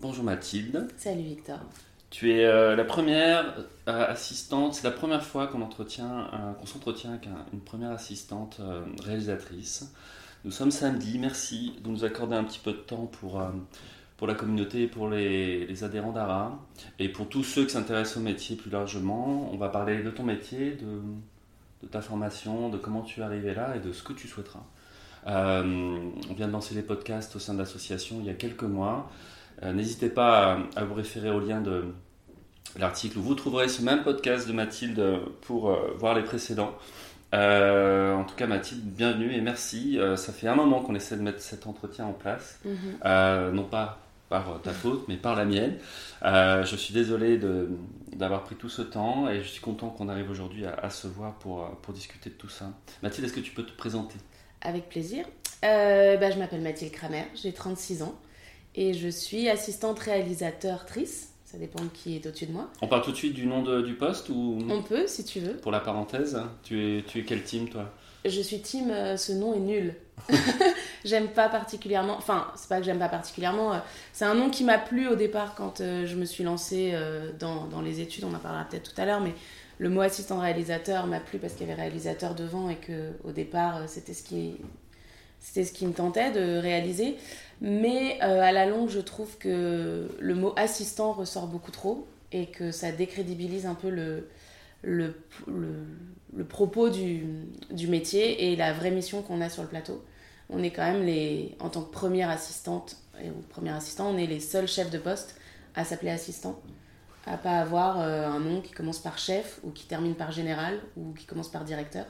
Bonjour Mathilde. Salut Victor. Tu es euh, la première euh, assistante, c'est la première fois qu'on entretient, euh, qu'on s'entretient avec un- une première assistante réalisatrice. Nous sommes samedi, merci de nous accorder un petit peu de temps pour, pour la communauté, pour les, les adhérents d'ARA et pour tous ceux qui s'intéressent au métier plus largement. On va parler de ton métier, de, de ta formation, de comment tu es arrivé là et de ce que tu souhaiteras. On vient de lancer les podcasts au sein de l'association il y a quelques mois. Euh, N'hésitez pas à, à vous référer au lien de l'article où vous trouverez ce même podcast de Mathilde pour euh, voir les précédents. Euh, en tout cas, Mathilde, bienvenue et merci. Euh, ça fait un moment qu'on essaie de mettre cet entretien en place, Mhm. Euh, non pas par ta faute, mais par la mienne. Je suis désolé d'avoir pris tout ce temps et je suis content qu'on arrive aujourd'hui à, à se voir pour, pour discuter de tout ça. Mathilde, est-ce que tu peux te présenter? Avec plaisir. Bah, je m'appelle Mathilde Kramer, j'ai 36 ans et je suis assistante réalisateur-trice. Ça dépend de qui est au-dessus de moi. On parle tout de suite du nom de- du poste ou? On peut si tu veux. pour la parenthèse tu es, tu es quel team toi? Je suis team euh, ce nom est nul. j'aime pas particulièrement. Enfin, c'est pas que j'aime pas particulièrement. euh, c'est un nom qui m'a plu au départ quand euh, je me suis lancée dans, dans les études. On en parlera peut-être tout à l'heure, mais le mot assistant réalisateur m'a plu parce qu'il y avait réalisateur devant et que au départ c'était ce qui c'était ce qui me tentait de réaliser. Mais euh, à la longue, je trouve que le mot assistant ressort beaucoup trop et que ça décrédibilise un peu le, propos du, métier et la vraie mission qu'on a sur le plateau. On est quand même les, en tant que première assistante et- premier assistant, on est les seuls chefs de poste à s'appeler assistant, à pas avoir euh, un nom qui commence par chef ou qui termine par général ou qui commence par directeur.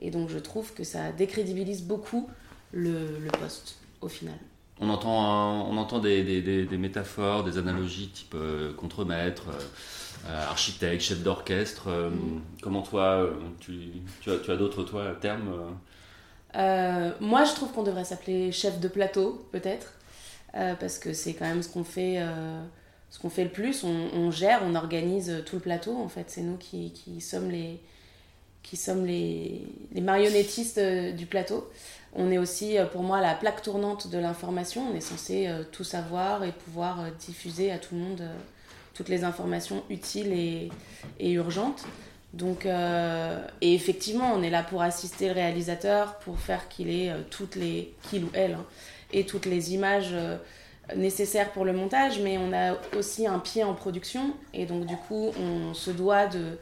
Et donc je trouve que ça décrédibilise beaucoup le poste au final. On entend, on entend des, métaphores, des analogies type euh, contremaître, euh, euh, architecte, chef d'orchestre. euh, Mm. Comment toi, tu, as, tu as d'autres toi, termes moi, je trouve qu'on devrait s'appeler chef de plateau, peut-être, parce que c'est quand même ce qu'on fait, fait le plus. On, gère, on organise tout le plateau. En fait, c'est nous qui, qui sommes les, qui sommes les, marionnettistes du plateau. On est aussi, euh, pour moi, la plaque tournante de l'information. On est censé euh, tout savoir et pouvoir euh, diffuser à tout le monde toutes les informations utiles et, urgentes. Donc, et effectivement, on est là pour assister le réalisateur, pour faire qu'il ait toutes les, qu'il ou elle, hein, et toutes les images nécessaires pour le montage, mais on a aussi un pied en production, et donc du coup, on se doit de,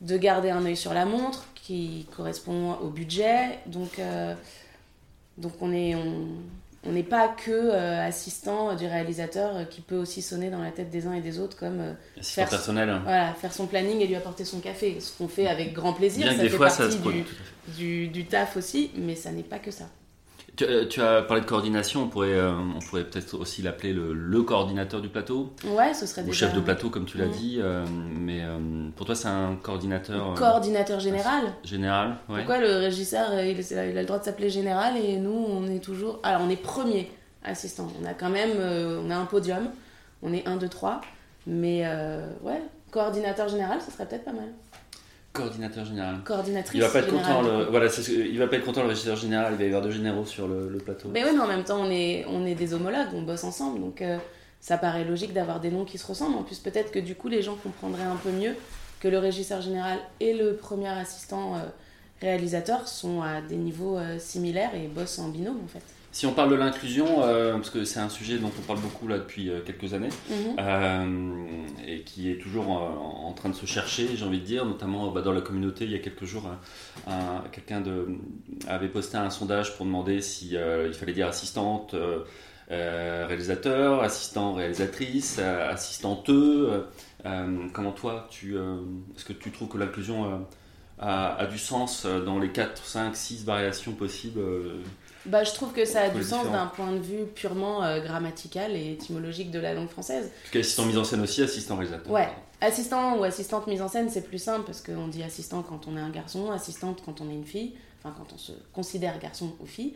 de garder un œil sur la montre qui correspond au budget. Donc, donc on est, on, on n'est pas que euh, assistant du réalisateur euh, qui peut aussi sonner dans la tête des uns et des autres comme euh, Faire- personnel voilà, faire son planning et lui apporter son café. Ce qu'on fait avec grand plaisir, Bien ça des fait fois ça partie du taf aussi, mais ça n'est pas que ça. Tu, euh, tu as parlé de coordination, on pourrait, euh, on pourrait peut-être aussi l'appeler le, le coordinateur du plateau, Ouais, ce serait ou déjà chef de plateau comme tu l'as Mm. dit, euh, mais euh, pour toi c'est un coordinateur coordinateur général. général ouais. Pourquoi le régisseur, il, il a le droit de s'appeler général et nous, on est toujours... Alors, on est premier assistant. On a quand même... on a un podium. On est 1, 2, 3. Mais ouais, coordinateur général, ça serait peut-être pas mal. Coordinateur général. Coordinatrice Il va pas être générale. content, le, voilà, ce il va pas être content le régisseur général, il va y avoir deux généraux sur le, le plateau. Mais oui, mais en même temps, on est, on est des homologues, on bosse ensemble, donc euh, ça paraît logique d'avoir des noms qui se ressemblent. En plus, peut-être que du coup, les gens comprendraient un peu mieux que le régisseur général et le premier assistant euh, réalisateur sont à des niveaux euh, similaires et bossent en binôme, en fait. Si on parle de l'inclusion, euh, parce que c'est un sujet dont on parle beaucoup là depuis euh, quelques années, Mhm. euh, et qui est toujours en, en train de se chercher, j'ai envie de dire, notamment bah, dans la communauté. Il y a quelques jours, un- quelqu'un avait posté un sondage pour demander si il fallait dire assistante, réalisateur, assistant, réalisatrice, assistanteux. comment toi, tu, est-ce que tu trouves que l'inclusion a, a du sens dans les 4, 5, 6 variations possibles Bah, je trouve que ça a du sens d'un point de vue purement euh, grammatical et étymologique de la langue française. Parce qu'assistant mise en scène aussi, assistant réalisateur. Ouais, assistant ou assistante mise en scène, c'est plus simple parce qu'on dit assistant quand on est un garçon, assistante quand on est une fille, enfin quand on se considère garçon ou fille.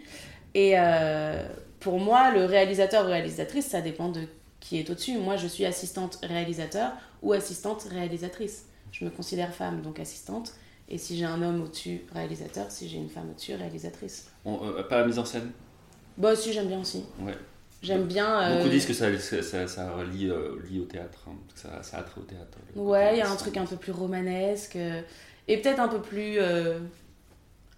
Et euh, pour moi, le réalisateur ou réalisatrice, ça dépend de qui est au-dessus. Moi, je suis assistante réalisateur ou assistante réalisatrice. Je me considère femme, donc assistante. Et si j'ai un homme au-dessus, réalisateur. Si j'ai une femme au-dessus, réalisatrice. On- euh, pas la mise en scène Bah, si, j'aime bien aussi. Ouais. J'aime bien. Beaucoup euh, disent que ça, ça, ça, lie, euh, lie au théâtre, hein, que ça, ça a trait au théâtre. Ouais, il y a un truc un peu plus romanesque et peut-être un peu plus.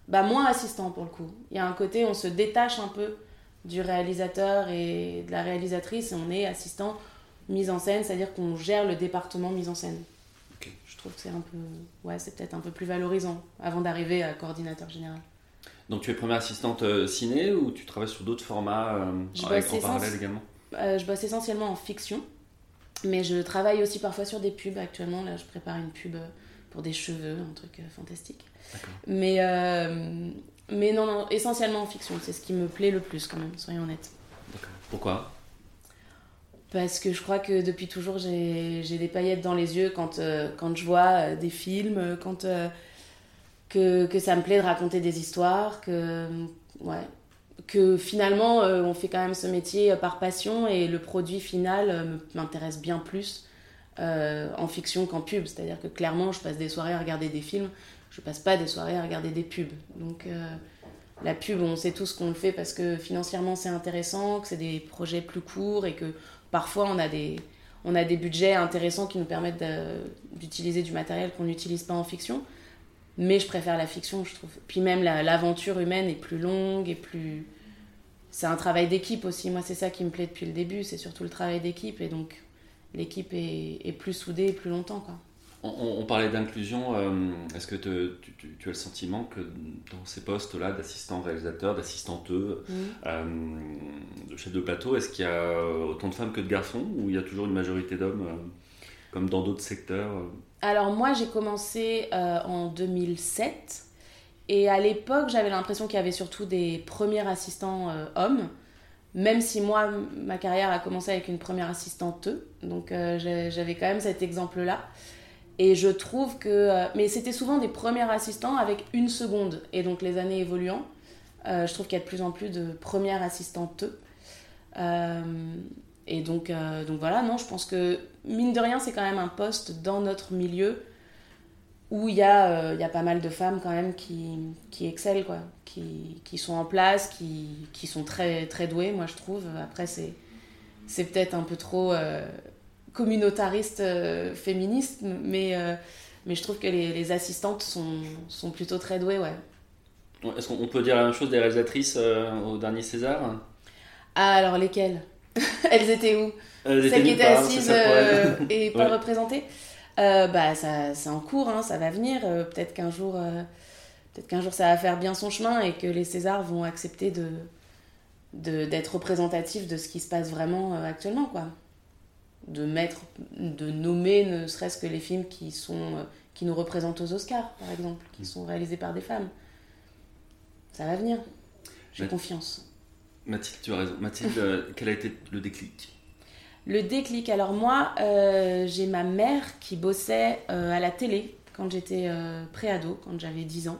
bah, moins assistant pour le coup. Il y a un côté, on se détache un peu du réalisateur et de la réalisatrice et on est assistant mise en scène, c'est-à-dire qu'on gère le département mise en scène. Ok. Je trouve que c'est un peu. Ouais, c'est peut-être un peu plus valorisant avant d'arriver à coordinateur général. Donc tu es première assistante euh, ciné ou tu travailles sur d'autres formats euh, avec, en parallèle également Euh, je bosse essentiellement en fiction, mais je travaille aussi parfois sur des pubs. Actuellement, là, je prépare une pub pour des cheveux, un truc fantastique. Mais, mais non, non, essentiellement en fiction, c'est ce qui me plaît le plus quand même, soyons honnêtes. D'accord. Pourquoi? Parce que je crois que depuis toujours, j'ai des paillettes dans les yeux quand, euh, quand je vois euh, des films, quand, euh, que, que ça me plaît de raconter des histoires, que, ouais, que finalement, euh, on fait quand même ce métier euh, par passion et le produit final euh, m'intéresse bien plus en fiction qu'en pub. C'est-à-dire que clairement, je passe des soirées à regarder des films, je passe pas des soirées à regarder des pubs. Donc la pub, on sait tous qu'on le fait parce que financièrement c'est intéressant, que c'est des projets plus courts et que parfois on a des, on a des budgets intéressants qui nous permettent d'utiliser du matériel qu'on n'utilise pas en fiction. Mais je préfère la fiction, je trouve. Puis même la- l'aventure humaine est plus longue et plus. C'est un travail d'équipe aussi. Moi, c'est ça qui me plaît depuis le début. C'est surtout le travail d'équipe. Et donc, l'équipe est, est plus soudée et plus longtemps. Quoi. on, on- on parlait d'inclusion. euh, Est-ce que te- tu, tu- tu as le sentiment que dans ces postes-là d'assistant réalisateur, d'assistanteux, euh, de chef de plateau, est-ce qu'il y a autant de femmes que de garçons ou il y a toujours une majorité d'hommes euh, comme dans d'autres secteurs Alors moi j'ai commencé euh, en 2007 et à l'époque j'avais l'impression qu'il y avait surtout des premiers assistants euh, hommes, même si moi ma carrière a commencé avec une première assistante, donc euh, j'ai- j'avais quand même cet exemple-là. Et je trouve que... mais c'était souvent des premiers assistants avec une seconde. Et donc les années évoluant, je trouve qu'il y a de plus en plus de premières assistantes. Et donc, euh, donc voilà, non, je pense que mine de rien, c'est quand même un poste dans notre milieu où il y, a, euh, y a pas mal de femmes quand même qui, qui excellent, quoi, qui, qui sont en place, qui, qui sont très, très douées, moi je trouve. Après, c'est, c'est peut-être un peu trop euh, communautariste, euh, féministe, mais, mais je trouve que les, les assistantes sont, sont plutôt très douées, ouais. Est-ce qu'on peut dire la même chose des réalisatrices au dernier César? Ah, alors lesquelles? Elles étaient où Elles étaient Celles qui étaient part, assises euh, et pas Ouais. représentées Euh, Bah, ça, c'est en cours, hein, ça va venir. Euh, peut-être qu'un jour, peut-être qu'un jour, ça va faire bien son chemin et que les Césars vont accepter de, de- d'être représentatifs de ce qui se passe vraiment actuellement, quoi. De mettre, de nommer ne serait-ce que les films qui sont, qui nous représentent aux Oscars, par exemple, qui sont réalisés par des femmes. Ça va venir. J'ai Mais- confiance. Mathilde, tu as raison. Mathilde, euh, quel a été le déclic? Le déclic, alors moi, euh, j'ai ma mère qui bossait euh, à la télé quand j'étais euh, préado, quand j'avais 10 ans,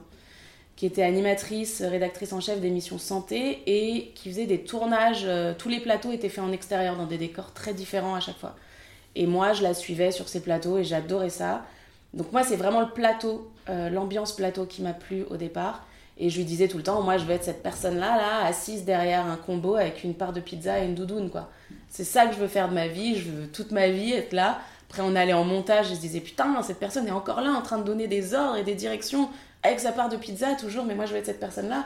qui était animatrice, rédactrice en chef d'émissions santé et qui faisait des tournages. tous les plateaux étaient faits en extérieur, dans des décors très différents à chaque fois. Et moi, je la suivais sur ces plateaux et j'adorais ça. Donc moi, c'est vraiment le plateau, l'ambiance plateau qui m'a plu au départ. Et je lui disais tout le temps, moi, je veux être cette personne-là, là, assise derrière un combo avec une part de pizza et une doudoune, quoi. C'est ça que je veux faire de ma vie, je veux toute ma vie être là. Après, on allait en montage et se disait, putain, cette personne est encore là en train de donner des ordres et des directions avec sa part de pizza, toujours, mais moi, je veux être cette personne-là.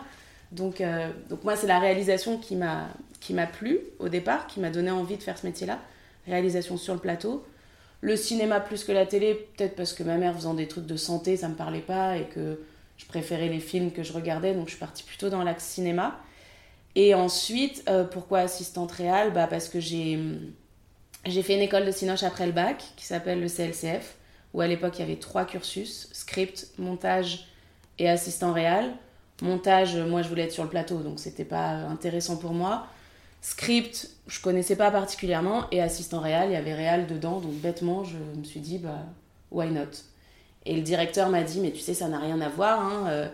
Donc, euh, donc moi, c'est la réalisation qui m'a qui m'a plu au départ, qui m'a donné envie de faire ce métier-là. Réalisation sur le plateau. Le cinéma plus que la télé, peut-être parce que ma mère faisant des trucs de santé, ça me parlait pas et que je préférais les films que je regardais, donc je suis partie plutôt dans l'axe cinéma. Et ensuite, euh, pourquoi assistante réelle? Bah Parce que j'ai fait une école de cinoche après le bac qui s'appelle le CLCF, où à l'époque il y avait trois cursus script, montage et assistant réel. Montage, moi je voulais être sur le plateau, donc c'était pas intéressant pour moi. Script, je connaissais pas particulièrement, et assistant réel, il y avait réel dedans, donc bêtement je me suis dit, bah, why not? Et le directeur m'a dit, mais tu sais, ça n'a rien à voir, hein, euh,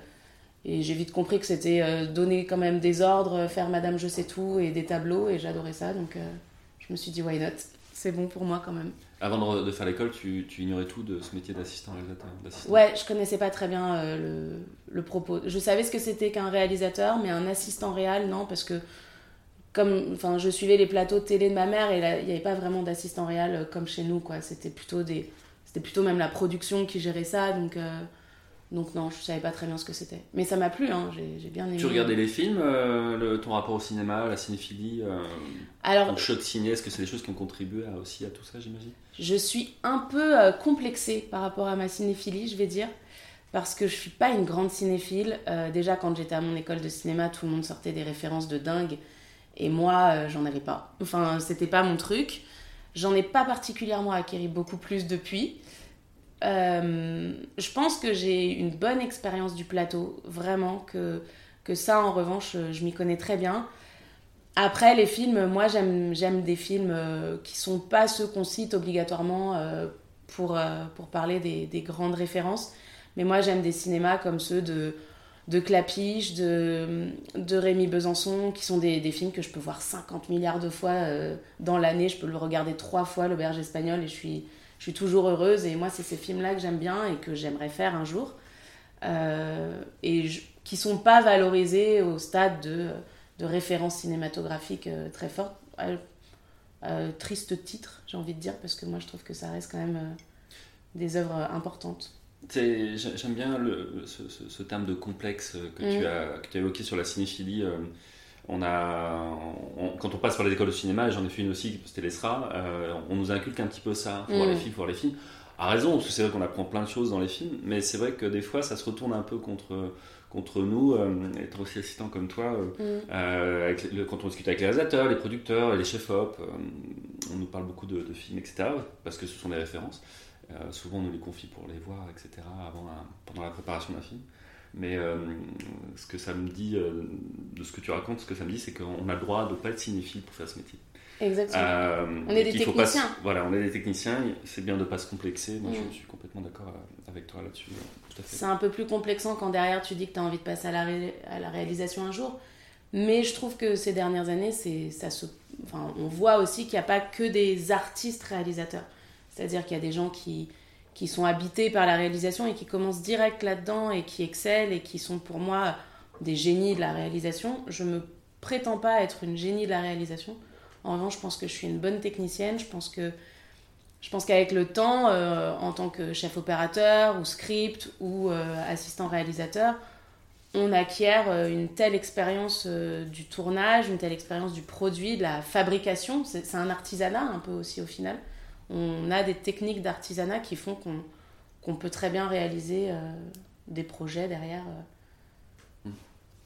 et j'ai vite compris que c'était euh, donner quand même des ordres, faire Madame Je sais tout et des tableaux, et j'adorais ça, donc euh, je me suis dit why not? C'est bon pour moi quand même. Avant de, faire l'école, tu, tu ignorais tout de ce métier d'assistant réalisateur. Ouais, je connaissais pas très bien euh, le, le propos. Je savais ce que c'était qu'un réalisateur, mais un assistant réel, non, parce que comme, enfin, je suivais les plateaux de télé de ma mère et il n'y avait pas vraiment d'assistant réel comme chez nous, quoi. C'était plutôt des, c'était plutôt même la production qui gérait ça, donc. Donc non, je savais pas très bien ce que c'était. Mais ça m'a plu, hein, j'ai bien aimé. Tu regardais les films, euh, ton rapport au cinéma, la cinéphilie euh, Alors, le choc ciné, est-ce que c'est des choses qui ont contribué aussi à tout ça, j'imagine? Je suis un peu euh, complexée par rapport à ma cinéphilie, je vais dire. Parce que je suis pas une grande cinéphile. déjà, quand j'étais à mon école de cinéma, tout le monde sortait des références de dingue. Et moi, j'en avais pas. Enfin, c'était pas mon truc. J'en ai pas particulièrement acquis beaucoup plus depuis. Euh, je pense que j'ai une bonne expérience du plateau, vraiment, que, que ça, en revanche, je m'y connais très bien. Après, les films, moi, j'aime des films euh, qui sont pas ceux qu'on cite obligatoirement euh, pour, pour parler des, des, grandes références. Mais moi, j'aime des cinémas comme ceux de, de Clapiche, de, Rémi Besançon, qui sont des, films que je peux voir 50 milliards de fois dans l'année. Je peux le regarder trois fois, L'Auberge espagnole, et je suis toujours heureuse. Et moi, c'est ces films-là que j'aime bien et que j'aimerais faire un jour. Euh, et qui sont pas valorisés au stade de, de référence cinématographique euh, très forte. Euh, triste titre, j'ai envie de dire, parce que moi, je trouve que ça reste quand même des œuvres importantes. J'aime bien le, ce, terme de complexe que, tu mm. as, que tu as évoqué sur la cinéphilie on a, quand on passe par les écoles de cinéma, j'en ai fait une aussi, c'était l'ESRA, euh, on nous inculque un petit peu ça, faut voir les mm. films, faut voir les films. À raison, parce que c'est vrai qu'on apprend plein de choses dans les films, mais c'est vrai que des fois ça se retourne un peu contre, contre nous, euh, être aussi assistant comme toi, euh, mm. quand on discute avec les réalisateurs, les producteurs, les chefs-op, on nous parle beaucoup de, films, etc., parce que ce sont des références. Souvent on nous les confie pour les voir, etc., avant pendant la préparation d'un film. Mais euh, ce que ça me dit, euh, de ce que tu racontes, ce que ça me dit, c'est qu'on a le droit de ne pas être cinéphile pour faire ce métier. Exactement. Euh, on est des techniciens. voilà, on est des techniciens, c'est bien de ne pas se complexer. Moi, je mm. suis complètement d'accord avec toi là-dessus. C'est un peu plus complexant quand derrière tu dis que tu as envie de passer à la, à la réalisation un jour. Mais je trouve que ces dernières années, ça se... enfin, on voit aussi qu'il n'y a pas que des artistes réalisateurs. C'est-à-dire qu'il y a des gens qui, qui sont habités par la réalisation et qui commencent direct là-dedans et qui excellent et qui sont pour moi des génies de la réalisation. Je me prétends pas être une génie de la réalisation. En revanche, je pense que je suis une bonne technicienne. Je pense que je qu'avec le temps, euh, en tant que chef opérateur ou script ou euh, assistant réalisateur, on acquiert euh, une telle expérience du tournage, une telle expérience du produit, de la fabrication. C'est un artisanat un peu aussi au final on a des techniques d'artisanat qui font qu'on peut très bien réaliser euh, des projets derrière. Euh. Mm.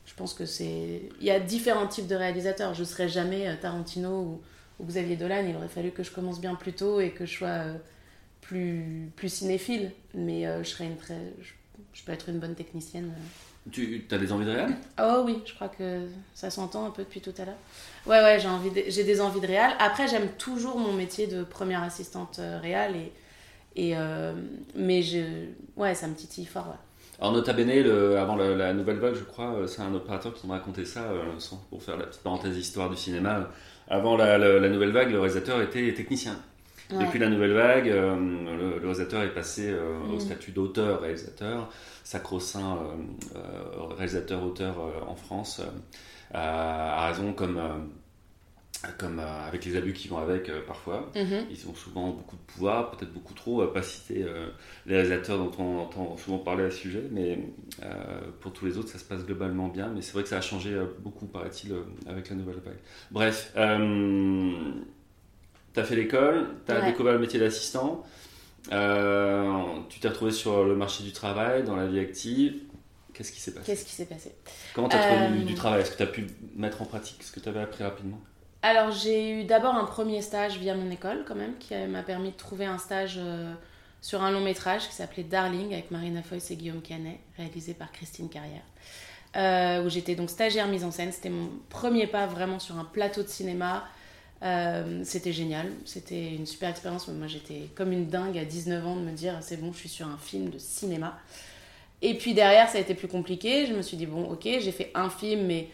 Je pense que c'est. Il y a différents types de réalisateurs. Je ne serais jamais euh, Tarantino ou, Xavier Dolan. Il aurait fallu que je commence bien plus tôt et que je sois plus, plus cinéphile. Mais je, serais une très, je, peux être une bonne technicienne. Tu as des envies de réal Oh oui, je crois que ça s'entend un peu depuis tout à l'heure. Ouais, ouais, j'ai envie j'ai des envies de réal. Après, j'aime toujours mon métier de première assistante euh, réal. Et, et, euh, mais je, ouais, ça me titille fort. Ouais. Alors, Nota Bene, le, avant la, nouvelle vague, je crois, euh, c'est un opérateur qui m'a raconté ça, pour faire la petite parenthèse histoire du cinéma. Avant la, la nouvelle vague, le réalisateur était technicien. Depuis la nouvelle vague, le, réalisateur est passé au mm. statut d'auteur-réalisateur sacro-saint euh, euh, réalisateur-auteur euh, en France, à raison comme comme avec les abus qui vont avec parfois. Mhm. Ils ont souvent beaucoup de pouvoir, peut-être beaucoup trop, à pas citer les réalisateurs dont on entend souvent parler à ce sujet, mais pour tous les autres, ça se passe globalement bien. Mais c'est vrai que ça a changé beaucoup, paraît-il, avec la nouvelle vague. Bref, tu as fait l'école, tu as découvert le métier d'assistant. Euh, tu t'es retrouvé sur le marché du travail, dans la vie active. Qu'est-ce qui s'est passé? Qu'est-ce qui s'est passé? Comment tu as trouvé du, euh, travail? Est-ce que tu as pu mettre en pratique ce que tu avais appris rapidement? Alors, j'ai eu d'abord un premier stage via mon école, quand même, qui m'a permis de trouver un stage euh, sur un long métrage qui s'appelait Darling avec Marina Foïs et Guillaume Canet, réalisé par Christine Carrière. où j'étais donc stagiaire mise en scène. C'était mon premier pas vraiment sur un plateau de cinéma euh, c'était génial, c'était une super expérience. Moi, j'étais comme une dingue à 19 ans de me dire c'est bon, je suis sur un film de cinéma. Et puis derrière, ça a été plus compliqué. Je me suis dit bon, ok, j'ai fait un film, mais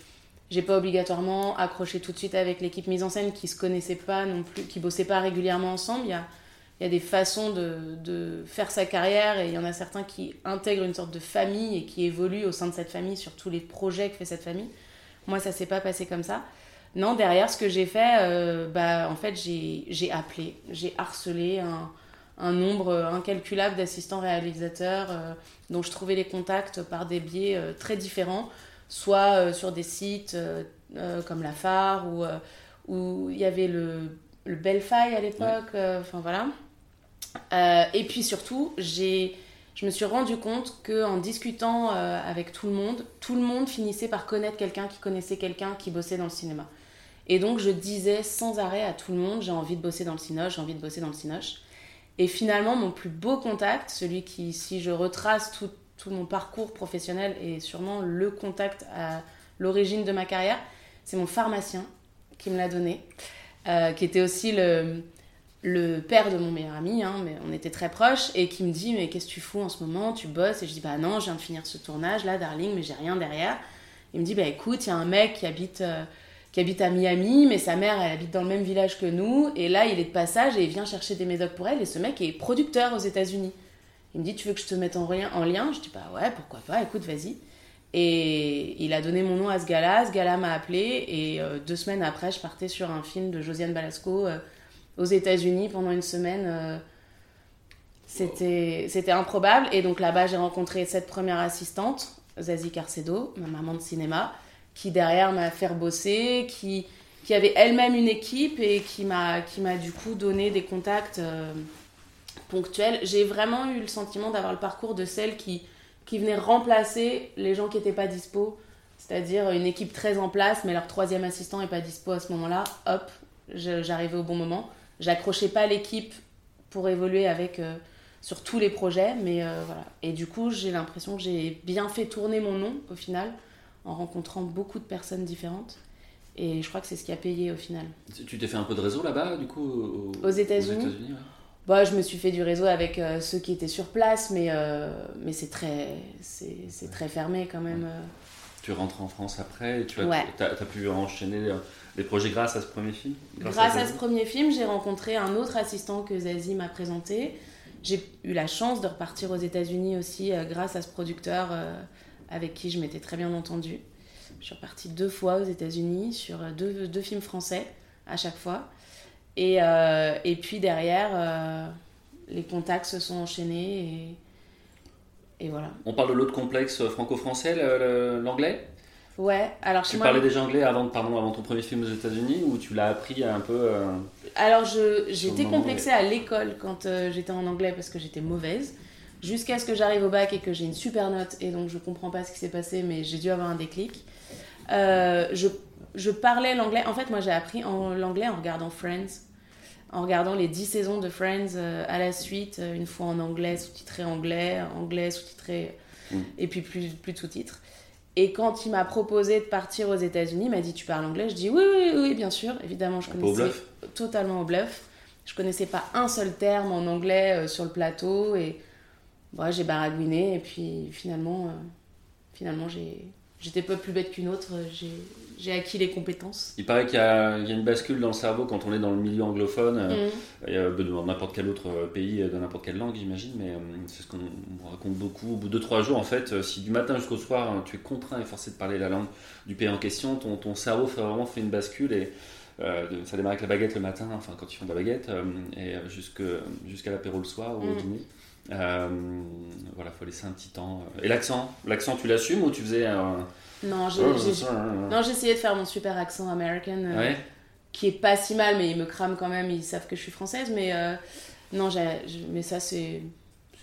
j'ai pas obligatoirement accroché tout de suite avec l'équipe mise en scène qui se connaissait pas non plus, qui bossait pas régulièrement ensemble. Il y a, il y a des façons de, de, faire sa carrière et il y en a certains qui intègrent une sorte de famille et qui évoluent au sein de cette famille sur tous les projets que fait cette famille. Moi, ça s'est pas passé comme ça. Non, derrière, ce que j'ai fait, euh, bah, en fait, j'ai appelé, j'ai harcelé un, un, nombre incalculable d'assistants réalisateurs euh, dont je trouvais les contacts par des biais euh, très différents, soit sur des sites comme la phare ou où il y avait le, le à l'époque, enfin voilà. et puis surtout, j'ai je me suis rendu compte qu'en discutant avec tout le monde, tout le monde finissait par connaître quelqu'un qui connaissait quelqu'un qui bossait dans le cinéma. Et donc je disais sans arrêt à tout le monde, j'ai envie de bosser dans le Cinoche, j'ai envie de bosser dans le Cinoche. Et finalement, mon plus beau contact, celui qui, si je retrace tout, tout mon parcours professionnel, est sûrement le contact à l'origine de ma carrière, c'est mon pharmacien qui me l'a donné, euh, qui était aussi le, le père de mon meilleur ami, hein, mais on était très proches, et qui me dit Mais qu'est-ce que tu fous en ce moment? Tu bosses? Et je dis Bah non, je viens de finir ce tournage là, darling, mais j'ai rien derrière. Il me dit Bah écoute, il y a un mec qui habite. Euh, qui habite à Miami, mais sa mère, elle habite dans le même village que nous. Et là, il est de passage et il vient chercher des médocs pour elle. Et ce mec est producteur aux États-Unis. Il me dit Tu veux que je te mette en, en lien? Je dis Bah ouais, pourquoi pas, écoute, vas-y. Et il a donné mon nom à ce gars-là. Ce gars-là m'a appelé. Et euh, deux semaines après, je partais sur un film de Josiane Balasco euh, aux États-Unis pendant une semaine. Euh, c'était, c'était improbable. Et donc là-bas, j'ai rencontré cette première assistante, Zazie Carcedo, ma maman de cinéma qui derrière m'a fait bosser, qui, qui avait elle-même une équipe et qui m'a, du coup donné des contacts euh, ponctuels. J'ai vraiment eu le sentiment d'avoir le parcours de celle qui, qui venait remplacer les gens qui n'étaient pas dispo. C'est-à-dire une équipe très en place, mais leur troisième assistant n'est pas dispo à ce moment-là. Hop, j'arrivais au bon moment. J'accrochais pas l'équipe pour évoluer avec euh, sur tous les projets, mais euh, voilà. Et du coup, j'ai l'impression que j'ai bien fait tourner mon nom au final en rencontrant beaucoup de personnes différentes. Et je crois que c'est ce qui a payé au final. Tu t'es fait un peu de réseau là-bas, du coup Aux, États-Unis bah, Je me suis fait du réseau avec euh, ceux qui étaient sur place, mais, euh, mais c'est très, c'est, très fermé quand même. Euh. Tu rentres en France après et tu as, as, pu enchaîner les projets grâce à ce premier film Grâce, à, ce premier film, j'ai rencontré un autre assistant que Zazie m'a présenté. J'ai eu la chance de repartir aux États-Unis aussi grâce à ce producteur avec qui je m'étais très bien entendue. Je suis repartie deux fois aux États-Unis sur deux, deux, films français à chaque fois. Et, euh, et puis derrière, euh, les contacts se sont enchaînés et, et voilà. On parle de l'autre complexe franco-français, l'anglais? Ouais, alors Tu parlais déjà anglais avant, pardon, avant ton premier film aux États-Unis ou tu l'as appris un peu euh, Alors j'étais complexée à l'école quand j'étais en anglais parce que j'étais mauvaise jusqu'à ce que j'arrive au bac et que j'ai une super note et donc je comprends pas ce qui s'est passé mais j'ai dû avoir un déclic. Euh, je, je, parlais l'anglais. En fait, moi j'ai appris l'anglais en regardant Friends, en regardant les 10 saisons de Friends euh, à la suite, euh, une fois en anglais, sous-titré anglais, anglais, sous-titré mm. et puis plus, plus de sous-titres. Et quand il m'a proposé de partir aux États-Unis, il m'a dit Tu parles anglais? Je dis Oui, oui, oui, bien sûr. Évidemment, je connaissais totalement au bluff. Je connaissais pas un seul terme en anglais sur le plateau et bon, j'ai baragouiné et puis finalement, euh, finalement j'étais pas plus bête qu'une autre, j'ai, j'ai acquis les compétences. Il paraît qu'il y a, il y a, une bascule dans le cerveau quand on est dans le milieu anglophone, euh, bah, dans n'importe quel autre pays, euh, dans n'importe quelle langue j'imagine, mais c'est ce qu'on raconte beaucoup. Au bout de trois jours, en fait, si du matin jusqu'au soir hein, tu es contraint et forcé de parler la langue du pays en question, ton, ton cerveau fait vraiment fait une bascule et ça démarre avec la baguette le matin, enfin quand ils font de la baguette, et jusqu'à l'apéro le soir ou au mm. dîner. Euh, voilà, faut laisser un petit temps. Et l'accent L'accent, tu l'assumes ou tu faisais un. Non, j'ai essayé de faire mon super accent américain, euh, qui est pas si mal, mais ils me crament quand même, ils savent que je suis française. Mais euh, non, mais ça, c'est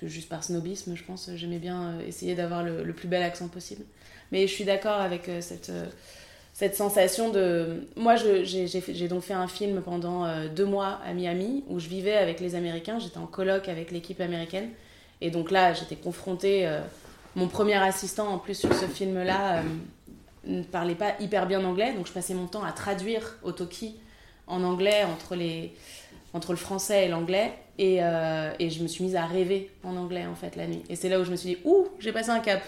juste par snobisme, je pense. J'aimais bien essayer d'avoir le, le, plus bel accent possible. Mais je suis d'accord avec cette cette sensation de... Moi, j'ai donc fait un film pendant euh, deux mois à Miami, où je vivais avec les Américains, j'étais en colloque avec l'équipe américaine. Et donc là, j'étais confrontée... Euh, mon premier assistant, en plus, sur ce film-là, euh, ne parlait pas hyper bien anglais, donc je passais mon temps à traduire au Toki en anglais entre, les, entre le français et l'anglais. Et, et je me suis mise à rêver en anglais, en fait, la nuit. Et c'est là où je me suis dit, ouh, j'ai passé un cap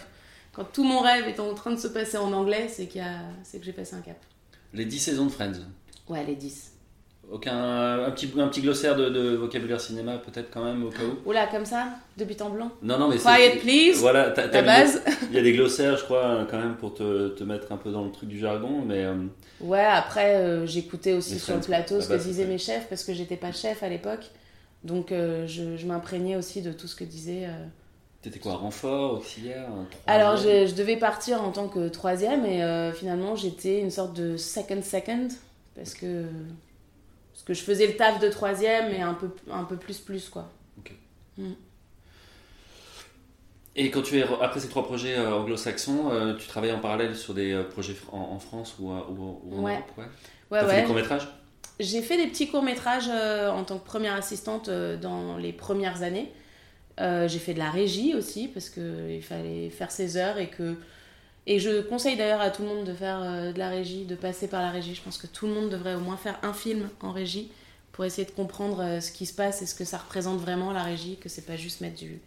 quand tout mon rêve est en train de se passer en anglais, c'est, que j'ai passé un cap. Les 10 saisons de Friends Ouais, les 10. Aucun, un, petit, un petit glossaire de, vocabulaire cinéma, peut-être quand même, au cas où Oula, comme ça De but en blanc Non, non, mais Quiet, please Voilà, ta base. Il y a des glossaires, je crois, quand même, pour te, te mettre un peu dans le truc du jargon, mais. Euh, ouais, après, euh, j'écoutais aussi sur le plateau ce que disaient mes chefs, parce que j'étais pas chef à l'époque. Donc, euh, je, je m'imprégnais aussi de tout ce que disaient. T'étais quoi, renfort, auxiliaire Alors, je, je, devais partir en tant que troisième, et finalement, j'étais une sorte de second second, parce que que je faisais le taf de troisième et un peu, un peu plus plus quoi. Ok. Mm. Et quand tu es après ces trois projets euh, anglo-saxons, euh, tu travailles en parallèle sur des euh, projets en, France ou, ou, ou ouais. en Europe Ouais. fait des courts métrages J'ai fait des petits courts métrages en tant que première assistante dans les premières années. J'ai fait de la régie aussi parce qu'il fallait faire ses heures et que et je conseille d'ailleurs à tout le monde de faire euh, de la régie, de passer par la régie. Je pense que tout le monde devrait au moins faire un film en régie pour essayer de comprendre euh, ce qui se passe et ce que ça représente vraiment la régie, que c'est pas juste mettre du,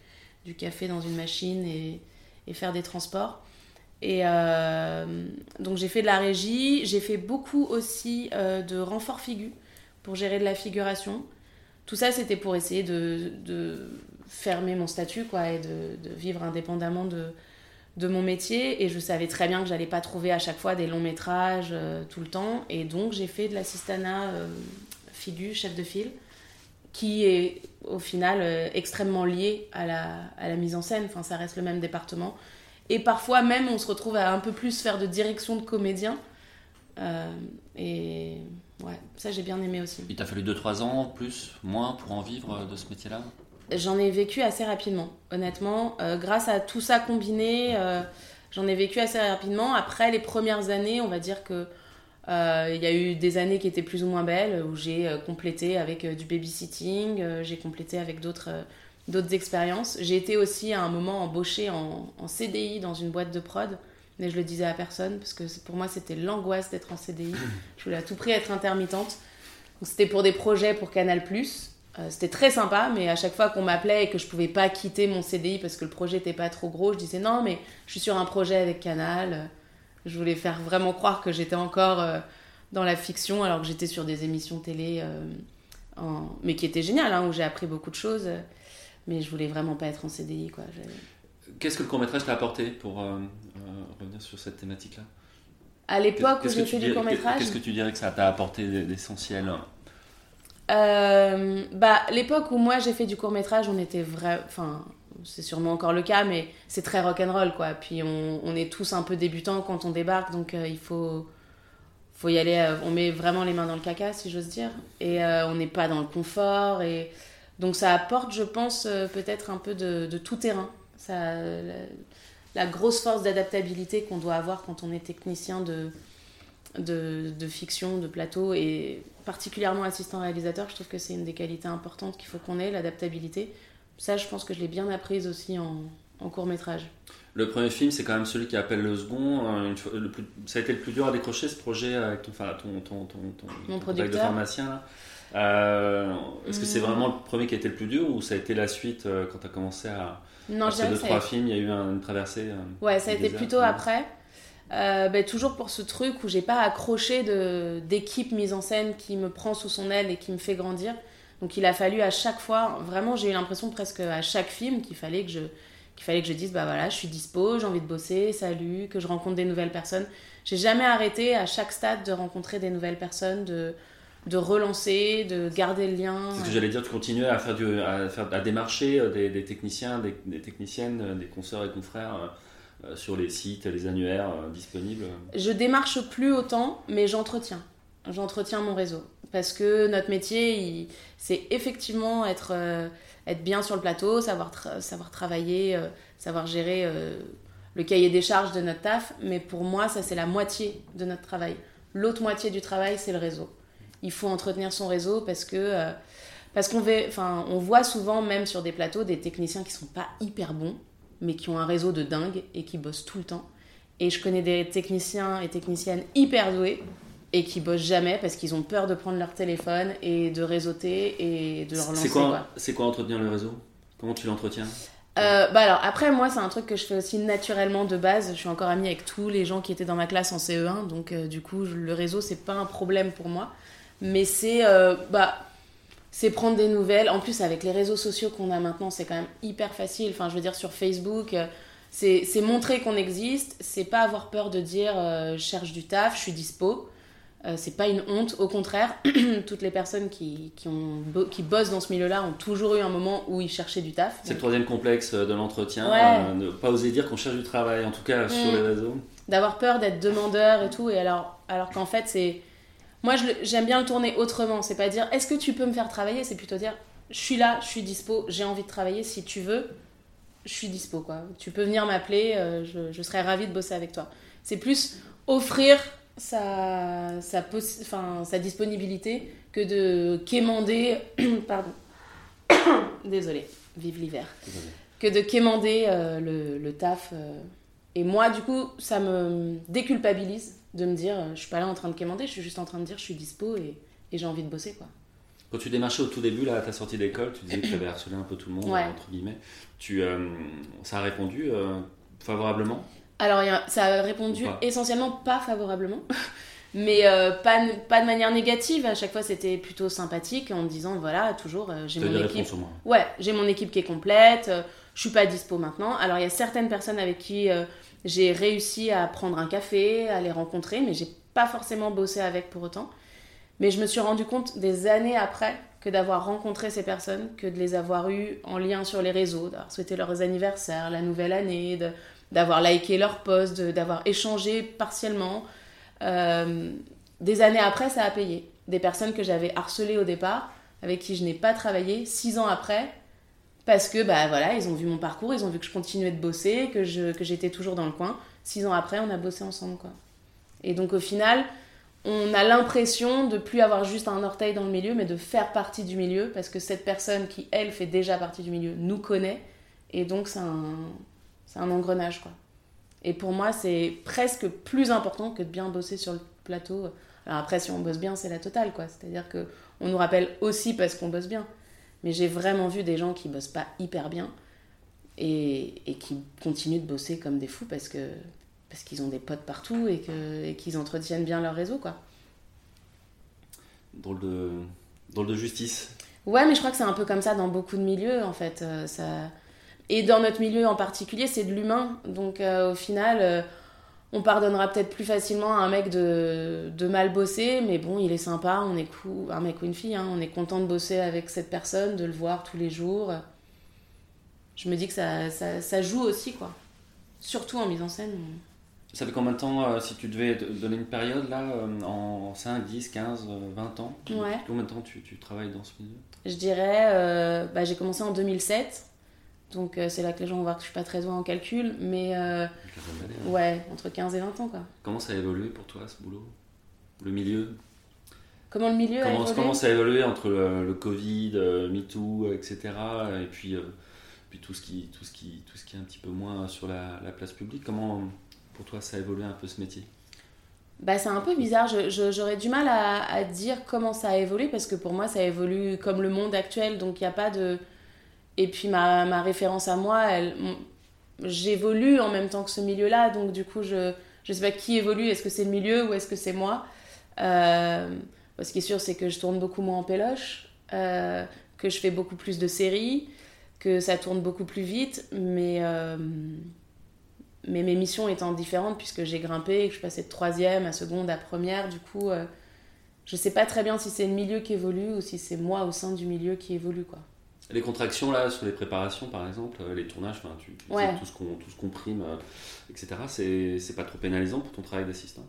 du, café dans une machine et, et faire des transports. Et euh, donc j'ai fait de la régie, j'ai fait beaucoup aussi de renfort figu pour gérer de la figuration. Tout ça c'était pour essayer de, fermer mon statut quoi, et de, vivre indépendamment de, de mon métier. Et je savais très bien que j'allais pas trouver à chaque fois des longs métrages euh, tout le temps. Et donc j'ai fait de l'assistana euh, figu chef de file qui est au final euh, extrêmement lié à la, à la mise en scène. Enfin ça reste le même département. Et parfois même on se retrouve à un peu plus faire de direction de comédien. Et ouais ça j'ai bien aimé aussi. Il t'a fallu 2-3 ans plus moins pour en vivre de ce métier là j'en ai vécu assez rapidement, honnêtement. Euh, grâce à tout ça combiné, euh, j'en ai vécu assez rapidement. Après les premières années, on va dire que euh, il y a eu des années qui étaient plus ou moins belles, où j'ai complété avec du babysitting, j'ai complété avec d'autres expériences. J'ai été aussi à un moment embauchée en, en, CDI dans une boîte de prod, mais je le disais à personne, parce que pour moi c'était l'angoisse d'être en CDI. Je voulais à tout prix être intermittente. C'était pour des projets pour Canal+. Euh, c'était très sympa, mais à chaque fois qu'on m'appelait et que je pouvais pas quitter mon CDI parce que le projet n'était pas trop gros, je disais non, mais je suis sur un projet avec Canal. Je voulais faire vraiment croire que j'étais encore euh, dans la fiction alors que j'étais sur des émissions télé, euh, mais qui étaient géniales, hein, où j'ai appris beaucoup de choses. Mais je voulais vraiment pas être en CDI. Quoi. Qu'est-ce que le court-métrage t'a apporté pour revenir sur cette thématique-là? À l'époque où j'ai fait du court-métrage. Qu'est-ce que tu dirais que ça t'a apporté d'essentiel euh, bah, l'époque où moi j'ai fait du court métrage, on était vrai, enfin c'est sûrement encore le cas, mais c'est très rock'n'roll quoi. Puis on, est tous un peu débutants quand on débarque, donc euh, il faut faut y aller. Euh, on met vraiment les mains dans le caca, si j'ose dire, et on n'est pas dans le confort et donc ça apporte, je pense, peut-être un peu de, tout terrain. La grosse force d'adaptabilité qu'on doit avoir quand on est technicien de de, de, fiction, de plateau, et particulièrement assistant réalisateur, je trouve que c'est une des qualités importantes qu'il faut qu'on ait, l'adaptabilité. Ça, je pense que je l'ai bien apprise aussi en, en court métrage. Le premier film, c'est quand même celui qui appelle le second. Euh, le plus, ça a été le plus dur à décrocher ce projet avec ton, enfin, ton, ton, ton, Mon producteur. de pharmacien. Euh, est-ce que c'est hmm. vraiment le premier qui a été le plus dur ou ça a été la suite euh, quand tu as commencé à. Non, après deux, trois films, il y a eu une traversée. ouais, ça a été plutôt après. Euh, ben, toujours pour ce truc où j'ai pas accroché d'équipe mise en scène qui me prend sous son aile et qui me fait grandir. Donc il a fallu à chaque fois, vraiment j'ai eu l'impression presque à chaque film qu'il fallait que je qu'il fallait que je dise bah voilà je suis dispo, j'ai envie de bosser, salut, que je rencontre des nouvelles personnes. J'ai jamais arrêté à chaque stade de rencontrer des nouvelles personnes, de de relancer, de garder le lien. C'est ce que j'allais dire, tu continuais à faire du, à faire à démarcher euh, des, techniciens, des, des, techniciennes, euh, des consoeurs et confrères sur les sites, les annuaires euh, disponibles Je démarche plus autant, mais j'entretiens. J'entretiens mon réseau. Parce que notre métier, c'est effectivement être, euh, être bien sur le plateau, savoir, savoir travailler, savoir gérer le cahier des charges de notre taf. Mais pour moi, ça, c'est la moitié de notre travail. L'autre moitié du travail, c'est le réseau. Il faut entretenir son réseau parce que. parce qu'on on voit souvent, même sur des plateaux, des techniciens qui sont pas hyper bons mais qui ont un réseau de dingue et qui bossent tout le temps. Et je connais des techniciens et techniciennes hyper doués et qui bossent jamais parce qu'ils ont peur de prendre leur téléphone et de réseauter et de leur lancer. C'est quoi, c'est quoi entretenir le réseau? Comment tu l'entretiens? Euh, bah alors après moi c'est un truc que je fais aussi naturellement de base je suis encore amie avec tous les gens qui étaient dans ma classe en CE1 donc euh, du coup le réseau c'est pas un problème pour moi Mais c'est bah, c'est prendre des nouvelles. En plus, avec les réseaux sociaux qu'on a maintenant, c'est quand même hyper facile. Enfin, je veux dire, sur Facebook, c'est montrer qu'on existe. C'est pas avoir peur de dire je cherche du taf, je suis dispo. Euh, c'est pas une honte, au contraire, toutes les personnes qui, qui, ont, qui bossent dans ce milieu-là ont toujours eu un moment où ils cherchaient du taf. C'est le troisième complexe euh, de l'entretien, euh, ne pas oser dire qu'on cherche du travail, en tout cas sur mm. les réseaux. D'avoir peur d'être demandeur et tout, et alors, alors qu'en fait, c'est. Moi, j'aime bien le tourner autrement, c'est pas dire est-ce que tu peux me faire travailler, c'est plutôt dire je suis là, je suis dispo, j'ai envie de travailler, si tu veux, je suis dispo, quoi. Tu peux venir m'appeler, je, je serais ravie de bosser avec toi. C'est plus offrir sa, sa, enfin, sa disponibilité que de quémander. pardon. Désolée, vive l'hiver. Que de quémander euh, le, le, taf. Euh. Et moi, du coup, ça me déculpabilise de me dire euh, je suis pas là en train de quémander, je suis juste en train de dire je suis dispo et, et j'ai envie de bosser. quoi. Quand tu démarchais au tout début, là, à ta sortie d'école, tu disais que tu avais harcelé un peu tout le monde, entre guillemets. Tu, ça a répondu favorablement? Alors, ça a répondu essentiellement pas favorablement, mais euh, pas, pas de manière négative. À chaque fois, c'était plutôt sympathique en me disant voilà, toujours, euh, j'ai mon équipe. Ouais, j'ai mon équipe qui est complète, euh, je suis pas dispo maintenant. Alors, il y a certaines personnes avec qui j'ai réussi à prendre un café, à les rencontrer, mais j'ai pas forcément bossé avec pour autant. Mais je me suis rendu compte des années après que d'avoir rencontré ces personnes, que de les avoir eues en lien sur les réseaux, d'avoir souhaité leurs anniversaires, la nouvelle année, d'avoir liké leur post, d'avoir échangé partiellement. Euh, des années après, ça a payé. Des personnes que j'avais harcelées au départ, avec qui je n'ai pas travaillé, six ans après, parce que bah voilà, ils ont vu mon parcours, ils ont vu que je continuais de bosser, que je que j'étais toujours dans le coin. Six ans après, on a bossé ensemble quoi. Et donc au final, on a l'impression de plus avoir juste un orteil dans le milieu, mais de faire partie du milieu, parce que cette personne qui elle fait déjà partie du milieu nous connaît, et donc c'est un c'est un engrenage, quoi. Et pour moi, c'est presque plus important que de bien bosser sur le plateau. Alors après, si on bosse bien, c'est la totale, quoi. C'est-à-dire que on nous rappelle aussi parce qu'on bosse bien. Mais j'ai vraiment vu des gens qui bossent pas hyper bien et, et qui continuent de bosser comme des fous parce que parce qu'ils ont des potes partout et que qu'ils entretiennent bien leur réseau, quoi. Drôle de drôle de justice. Ouais, mais je crois que c'est un peu comme ça dans beaucoup de milieux, en fait. Euh, ça et dans notre milieu en particulier, c'est de l'humain. Donc euh, au final, euh, on pardonnera peut-être plus facilement à un mec de, de, mal bosser, mais bon, il est sympa, on est un mec ou une fille, hein, on est content de bosser avec cette personne, de le voir tous les jours. Je me dis que ça, ça, ça joue aussi, quoi. Surtout en mise en scène. Ça fait combien de temps, euh, si tu devais donner une période là, en 5, 10, 15, 20 ans? Ouais. Combien de temps tu, tu, travailles dans ce milieu? Je dirais, bah, j'ai commencé en 2007. Donc euh, c'est là que les gens vont voir que je suis pas très douée en calcul, mais euh, ouais, entre 15 et 20 ans quoi. Comment ça a évolué pour toi ce boulot? Le milieu? Comment le milieu comment, a évolué? Comment ça a évolué entre le, Covid, euh, MeToo, etc. et puis, puis tout, ce qui, tout, ce qui, tout ce qui est un petit peu moins sur la, place publique? Comment pour toi ça a évolué un peu ce métier? Bah, c'est un peu bizarre, j'aurais du mal à, à, dire comment ça a évolué parce que pour moi ça évolue comme le monde actuel, donc il n'y a pas de, et puis ma, ma référence à moi, j'évolue en même temps que ce milieu-là, donc du coup, je ne sais pas qui évolue, est-ce que c'est le milieu ou est-ce que c'est moi? Euh, Ce qui est sûr, c'est que je tourne beaucoup moins en péloche, euh, que je fais beaucoup plus de séries, que ça tourne beaucoup plus vite, mais, euh, mais mes missions étant différentes, puisque j'ai grimpé, que je passais de troisième à seconde à première, du coup, je sais pas très bien si c'est le milieu qui évolue ou si c'est moi au sein du milieu qui évolue, quoi. Les contractions là sur les préparations par exemple, euh, les tournages, tu, tu tout ce qu'on tout ce qu'on prime, euh, etc. C'est pas trop pénalisant pour ton travail d'assistant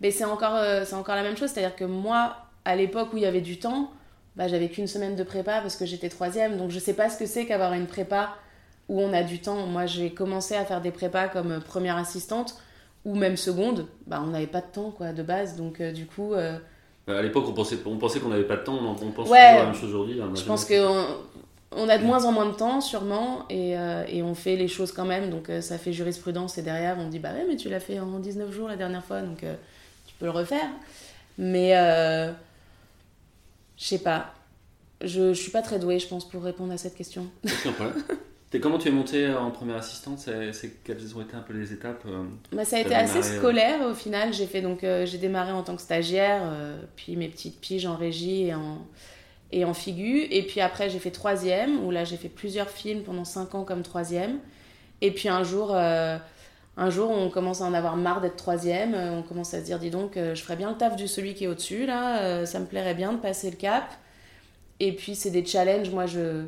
Mais c'est encore euh, c'est encore la même chose, c'est-à-dire que moi à l'époque où il y avait du temps, bah, j'avais qu'une semaine de prépa parce que j'étais troisième, donc je sais pas ce que c'est qu'avoir une prépa où on a du temps. Moi j'ai commencé à faire des prépas comme première assistante ou même seconde, bah on n'avait pas de temps quoi de base, donc du coup. À l'époque, on pensait, on pensait qu'on n'avait pas de temps, on, on pense ouais, la même chose aujourd'hui. Je pense que on a de moins en moins de temps, sûrement, et, euh, et on fait les choses quand même. Donc, euh, ça fait jurisprudence, et derrière, on dit Bah ouais, mais tu l'as fait en 19 jours la dernière fois, donc euh, tu peux le refaire. Mais, je sais pas. Je, je suis pas très douée, je pense, pour répondre à cette question. Comment tu es montée en première assistante? C'est, Quelles ont été un peu les étapes bah, Ça a été assez scolaire au final. J'ai, fait, donc, j'ai démarré en tant que stagiaire, puis mes petites piges en régie et en, et en figure. Et puis après, j'ai fait troisième, où là, j'ai fait plusieurs films pendant cinq ans comme troisième. Et puis un jour, euh, un jour, on commence à en avoir marre d'être troisième. Euh, on commence à se dire, dis donc, euh, je ferais bien le taf du celui qui est au-dessus, là. ça me plairait bien de passer le cap. Et puis, c'est des challenges. Moi, je.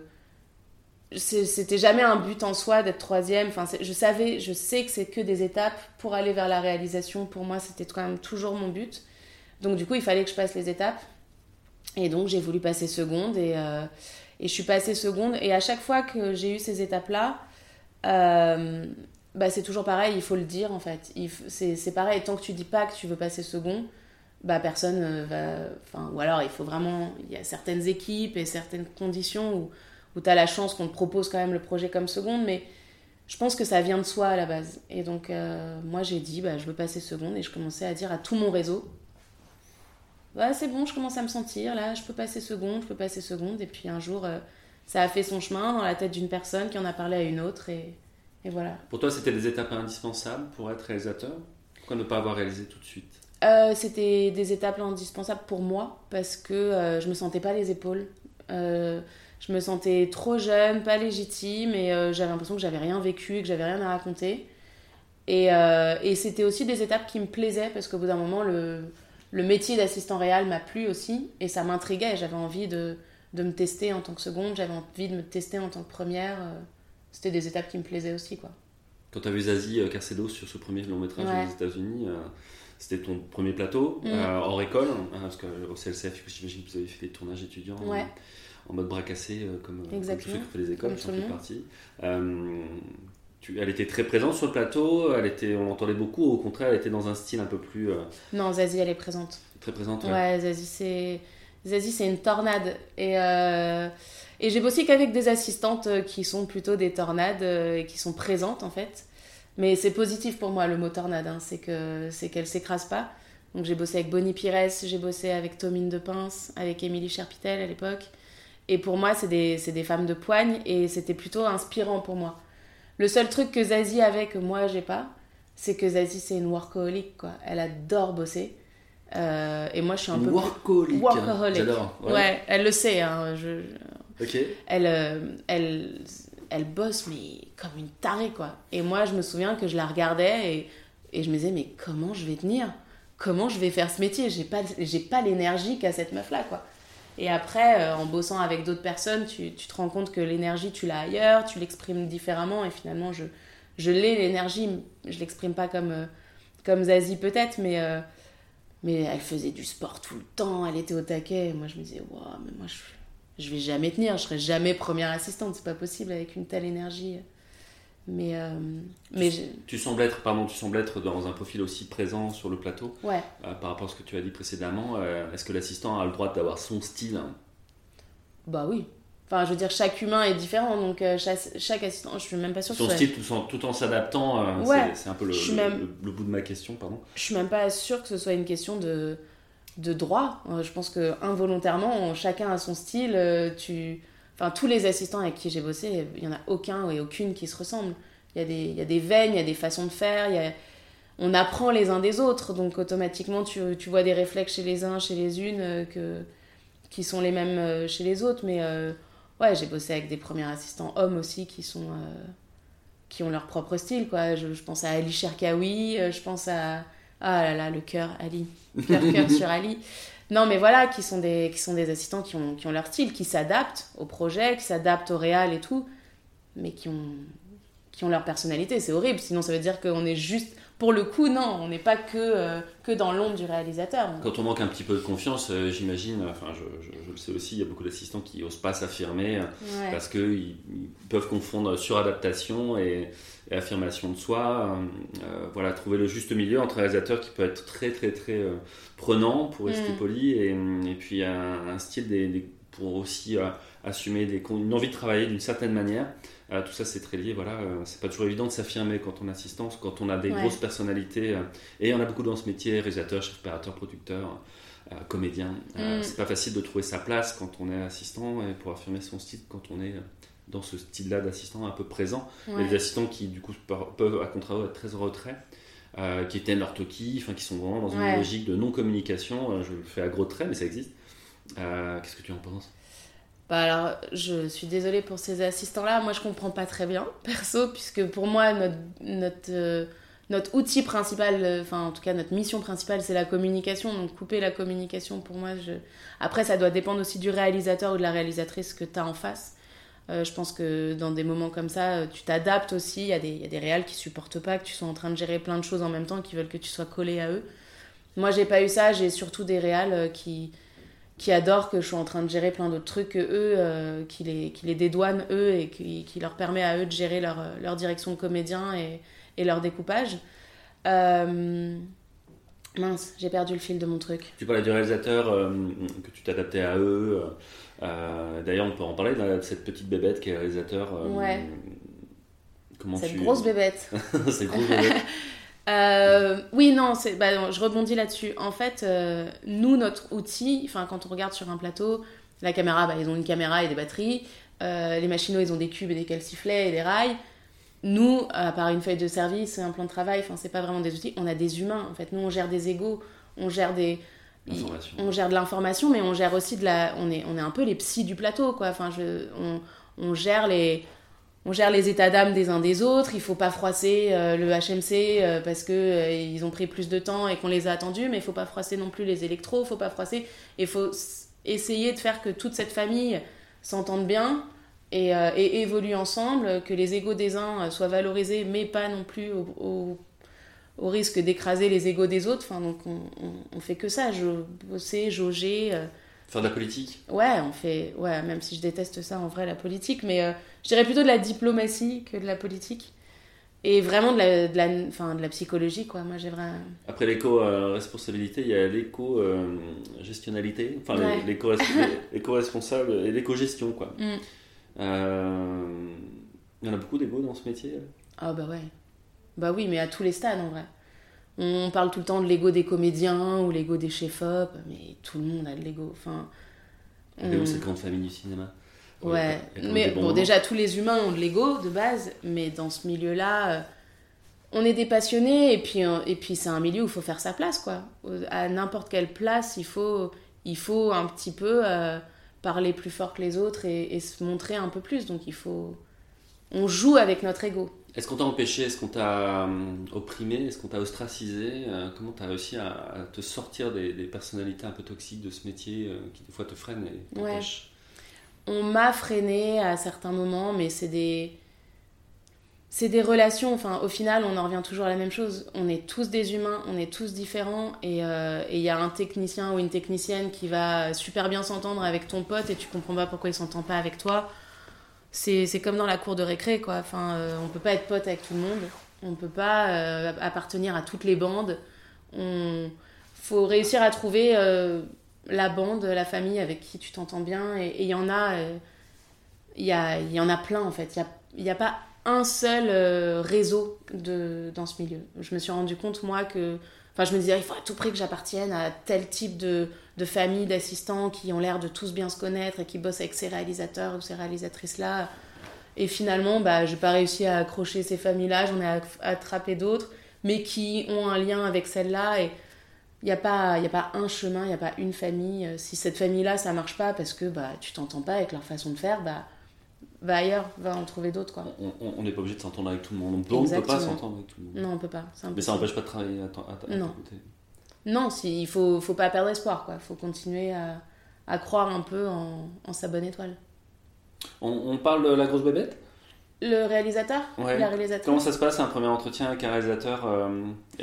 C'était jamais un but en soi d'être troisième. Enfin, je savais, je sais que c'est que des étapes pour aller vers la réalisation. Pour moi, c'était quand même toujours mon but. Donc, du coup, il fallait que je passe les étapes. Et donc, j'ai voulu passer seconde. Et, et je suis passée seconde. Et à chaque fois que j'ai eu ces étapes-là, euh, bah, c'est toujours pareil, il faut le dire en fait. C'est pareil, tant que tu dis pas que tu veux passer second, bah personne euh, va. Enfin, ou alors il faut vraiment. Il y a certaines équipes et certaines conditions où, où tu as la chance qu'on te propose quand même le projet comme seconde, mais je pense que ça vient de soi à la base. Et donc, euh, moi j'ai dit, bah, je veux passer seconde et je commençais à dire à tout mon réseau. Bah, c'est bon, je commence à me sentir là, je peux passer seconde, je peux passer seconde. Et puis un jour, ça a fait son chemin dans la tête d'une personne qui en a parlé à une autre et, et voilà. Pour toi, c'était des étapes indispensables pour être réalisateur? Pourquoi ne pas avoir réalisé tout de suite? Euh, C'était des étapes indispensables pour moi parce que euh, je me sentais pas les épaules. Euh, je me sentais trop jeune, pas légitime et euh, j'avais l'impression que j'avais rien vécu, que j'avais rien à raconter. Et, et c'était aussi des étapes qui me plaisaient parce qu'au bout d'un moment, le, le métier d'assistant réel m'a plu aussi et ça m'intriguait. J'avais envie de, de me tester en tant que seconde, j'avais envie de me tester en tant que première. Euh, c'était des étapes qui me plaisaient aussi. quoi. Quand tu as vu Zazie euh, Carcedo sur ce premier long métrage aux États-Unis, euh, c'était ton premier plateau mm. hors école, hein, parce qu'au CLCF, j'imagine que vous avez fait des tournages étudiants en mode bras cassé, comme, comme ceux qui fait les écoles, j'en fais partie. Tu, elle était très présente sur le plateau, elle était, on l'entendait beaucoup, au contraire, elle était dans un style un peu plus. Non, Zazie, elle est présente. Très présente, ouais. Ouais, Zazie, c'est Zazie, c'est une tornade. Et, euh, et j'ai bossé qu'avec des assistantes euh, qui sont plutôt des tornades euh, et qui sont présentes en fait. Mais c'est positif pour moi le mot tornade, hein. c'est que c'est qu'elle s'écrase pas. Donc j'ai bossé avec Bonnie Pires, j'ai bossé avec Tomine de Pince, avec Émilie Cherpitel à l'époque. Et pour moi, c'est des, des, femmes de poigne et c'était plutôt inspirant pour moi. Le seul truc que Zazie avait que moi j'ai pas, c'est que Zazie c'est une workaholic quoi. Elle adore bosser. Euh, et moi, je suis un peu. Workaholic. Workaholic. Ouais. elle le sait. Hein, je... Elle, euh, elle, elle bosse, mais comme une tarée, quoi. Et moi, je me souviens que je la regardais et, et je me disais, mais comment je vais tenir? Comment je vais faire ce métier? J'ai pas, j'ai pas l'énergie qu'a cette meuf-là, quoi. Et après, euh, en bossant avec d'autres personnes, tu, tu, te rends compte que l'énergie, tu l'as ailleurs, tu l'exprimes différemment. Et finalement, je, je l'ai, l'énergie. Je l'exprime pas comme, comme Zazie, peut-être, mais mais elle faisait du sport tout le temps, elle était au taquet. moi, je me disais, waouh, mais moi, je, je vais jamais tenir, je serai jamais première assistante, c'est pas possible avec une telle énergie. Mais, euh, mais tu, sembles être, pardon, tu sembles être dans un profil aussi présent sur le plateau. Ouais. Euh, par rapport à ce que tu as dit précédemment, euh, est-ce que l'assistant a le droit d'avoir son style? Bah oui, Enfin, je veux dire, chaque humain est différent, donc chaque, assistant, je suis même pas sûre Son style tout en, tout en s'adaptant, euh, c'est un peu le, le, bout de ma question, pardon. Je suis même pas sûre que ce soit une question de, de droit. Je pense que involontairement, chacun a son style. tu... Enfin, tous les assistants avec qui j'ai bossé, il y en a aucun et aucune qui se ressemblent. Il y, a des, il y a des veines, il y a des façons de faire, il y a... on apprend les uns des autres, donc automatiquement tu, tu vois des réflexes chez les uns, chez les unes, que, qui sont les mêmes chez les autres, mais ouais, j'ai bossé avec des premiers assistants hommes aussi qui sont euh, qui ont leur propre style quoi. Je, pense à Ali Cherkaoui, euh, je pense à ah là là le cœur Ali, cœur cœur sur Ali. Non mais voilà, qui sont des qui sont des assistants qui ont, qui ont leur style, qui s'adaptent au projet, qui s'adaptent au réal et tout, mais qui ont qui ont leur personnalité. C'est horrible, sinon ça veut dire qu'on est juste pour le coup, non, on n'est pas que, euh, que dans l'ombre du réalisateur. Quand on manque un petit peu de confiance, euh, j'imagine, enfin je, le sais aussi, il y a beaucoup d'assistants qui n'osent pas s'affirmer euh, parce qu'ils peuvent confondre suradaptation et, et affirmation de soi. voilà, trouver le juste milieu entre un réalisateur qui peut être très très très prenant, pour rester mm. poli, et, et, puis un, style des, pour aussi assumer des, une envie de travailler d'une certaine manière. Euh, tout ça, c'est très lié. Voilà, euh, c'est pas toujours évident de s'affirmer quand on assistance, quand on a des grosses personnalités. Euh, et on a beaucoup dans ce métier réalisateur, chef opérateur, producteur, comédien. Mm. C'est pas facile de trouver sa place quand on est assistant et pour affirmer son style quand on est dans ce style-là d'assistant un peu présent. Il y a des assistants qui, du coup, peuvent, à contrario, être très retrait. Euh, qui éteignent leur toki, enfin qui sont vraiment dans une logique de non-communication. Euh, je le fais à gros traits, mais ça existe. Euh, qu'est-ce que tu en penses? Bah alors, je suis désolée pour ces assistants-là. Moi, je comprends pas très bien, perso, puisque pour moi, notre, notre, notre outil principal, enfin, en tout cas, notre mission principale, c'est la communication. Donc, couper la communication, pour moi, je... après, ça doit dépendre aussi du réalisateur ou de la réalisatrice que tu as en face. Euh, je pense que dans des moments comme ça, euh, tu t'adaptes aussi. Il y, a des, il y a des réals qui supportent pas que tu sois en train de gérer plein de choses en même temps, qui veulent que tu sois collé à eux. Moi, j'ai pas eu ça. J'ai surtout des réals euh, qui, qui adorent que je sois en train de gérer plein d'autres trucs que eux, qui, les, qui dédouanent eux et qui, qui, leur permet à eux de gérer leur, leur direction de comédien et, et leur découpage. Mince, j'ai perdu le fil de mon truc. Tu parlais du réalisateur, que tu t'adaptais à eux. Euh, d'ailleurs, on peut en parler de cette petite bébête qui est réalisateur. Euh, ouais. Comment cette grosse bébête. cette grosse bébête. Euh, oui, non, bah, je rebondis là-dessus. En fait, nous, notre outil, quand on regarde sur un plateau, la caméra, bah, ils ont une caméra et des batteries. les machines, ils ont des cubes et des calciflets et des rails. Nous, à part une feuille de service et un plan de travail, enfin, c'est pas vraiment des outils, on a des humains. En fait, nous, on gère des égaux, on gère des, on gère de l'information, mais on gère aussi de la. On est, on est un peu les psys du plateau, quoi. Enfin, je, on, on gère les. On gère les états d'âme des uns des autres. Il faut pas froisser euh, le HMC euh, parce que euh, ils ont pris plus de temps et qu'on les a attendus, mais il faut pas froisser non plus les électros. Faut pas froisser. Il faut essayer de faire que toute cette famille s'entende bien et, et, évolue ensemble, que les égaux des uns soient valorisés, mais pas non plus au au risque d'écraser les égaux des autres. Enfin, donc on, on, fait que ça, bosser, jauger. Euh. Faire de la politique? Ouais, on fait. Ouais, même si je déteste ça en vrai, la politique, mais euh, je dirais plutôt de la diplomatie que de la politique. Et vraiment de la, de la, enfin, de la psychologie, quoi. Moi, j'ai vraiment. Après l'éco-responsabilité, il y a l'éco-gestionnalité, enfin, l'éco-responsable et l'éco-gestion, quoi. Mm. Euh, il y en a beaucoup d'ego dans ce métier Ah, bah ouais. Bah oui, mais à tous les stades en vrai. On parle tout le temps de l'ego des comédiens ou l'ego des chefs-op, mais tout le monde a de l'ego. Enfin, L'ego, c'est grande famille du cinéma. Ouais, mais bon, déjà, tous les humains ont de l'ego de base, mais dans ce milieu-là, euh, on est des passionnés et puis, euh, et puis c'est un milieu où il faut faire sa place, quoi. À n'importe quelle place, il faut, il faut un petit peu euh, parler plus fort que les autres et, et, se montrer un peu plus. Donc il faut. On joue avec notre ego. Est-ce qu'on t'a empêché Est-ce qu'on t'a euh, opprimé Est-ce qu'on t'a ostracisé euh, Comment tu as réussi à, te sortir des, personnalités un peu toxiques de ce métier euh, qui des fois te freinent et t'empêchent? On m'a freiné à certains moments, mais c'est des... C'est des relations, enfin au final on en revient toujours à la même chose. On est tous des humains, on est tous différents et il y a un technicien ou une technicienne qui va super bien s'entendre avec ton pote et tu comprends pas pourquoi il s'entend pas avec toi c'est comme dans la cour de récré, quoi. Enfin, euh, on peut pas être pote avec tout le monde. On peut pas euh, appartenir à toutes les bandes. On faut réussir à trouver euh, la bande, la famille avec qui tu t'entends bien. Et il y en a, il y, y en a plein en fait. Il n'y a, a, pas un seul réseau de, dans ce milieu. Je me suis rendu compte moi que Enfin, je me disais, il faut à tout prix que j'appartienne à tel type de, de famille, d'assistants qui ont l'air de tous bien se connaître et qui bossent avec ces réalisateurs ou ces réalisatrices-là. Et finalement, bah, je n'ai pas réussi à accrocher ces familles-là, j'en ai attrapé d'autres, mais qui ont un lien avec celle-là. Et il n'y a, pas, a pas un chemin, il n'y a pas une famille. Si cette famille-là, ça marche pas parce que bah, tu t'entends pas avec leur façon de faire, bah, va ailleurs, va en trouver d'autres. quoi. On n'est pas obligé de s'entendre avec tout le monde. On ne peut pas s'entendre avec tout le monde. Non, on peut pas. Mais ça n'empêche pas de travailler à, à, non. côté. Non, si, il faut, faut pas perdre espoir. Il faut continuer à, à, croire un peu en, en sa bonne étoile. On, parle de la grosse bébête? Le réalisateur? Ouais. La réalisatrice. Comment ça se passe un premier entretien avec un réalisateur euh,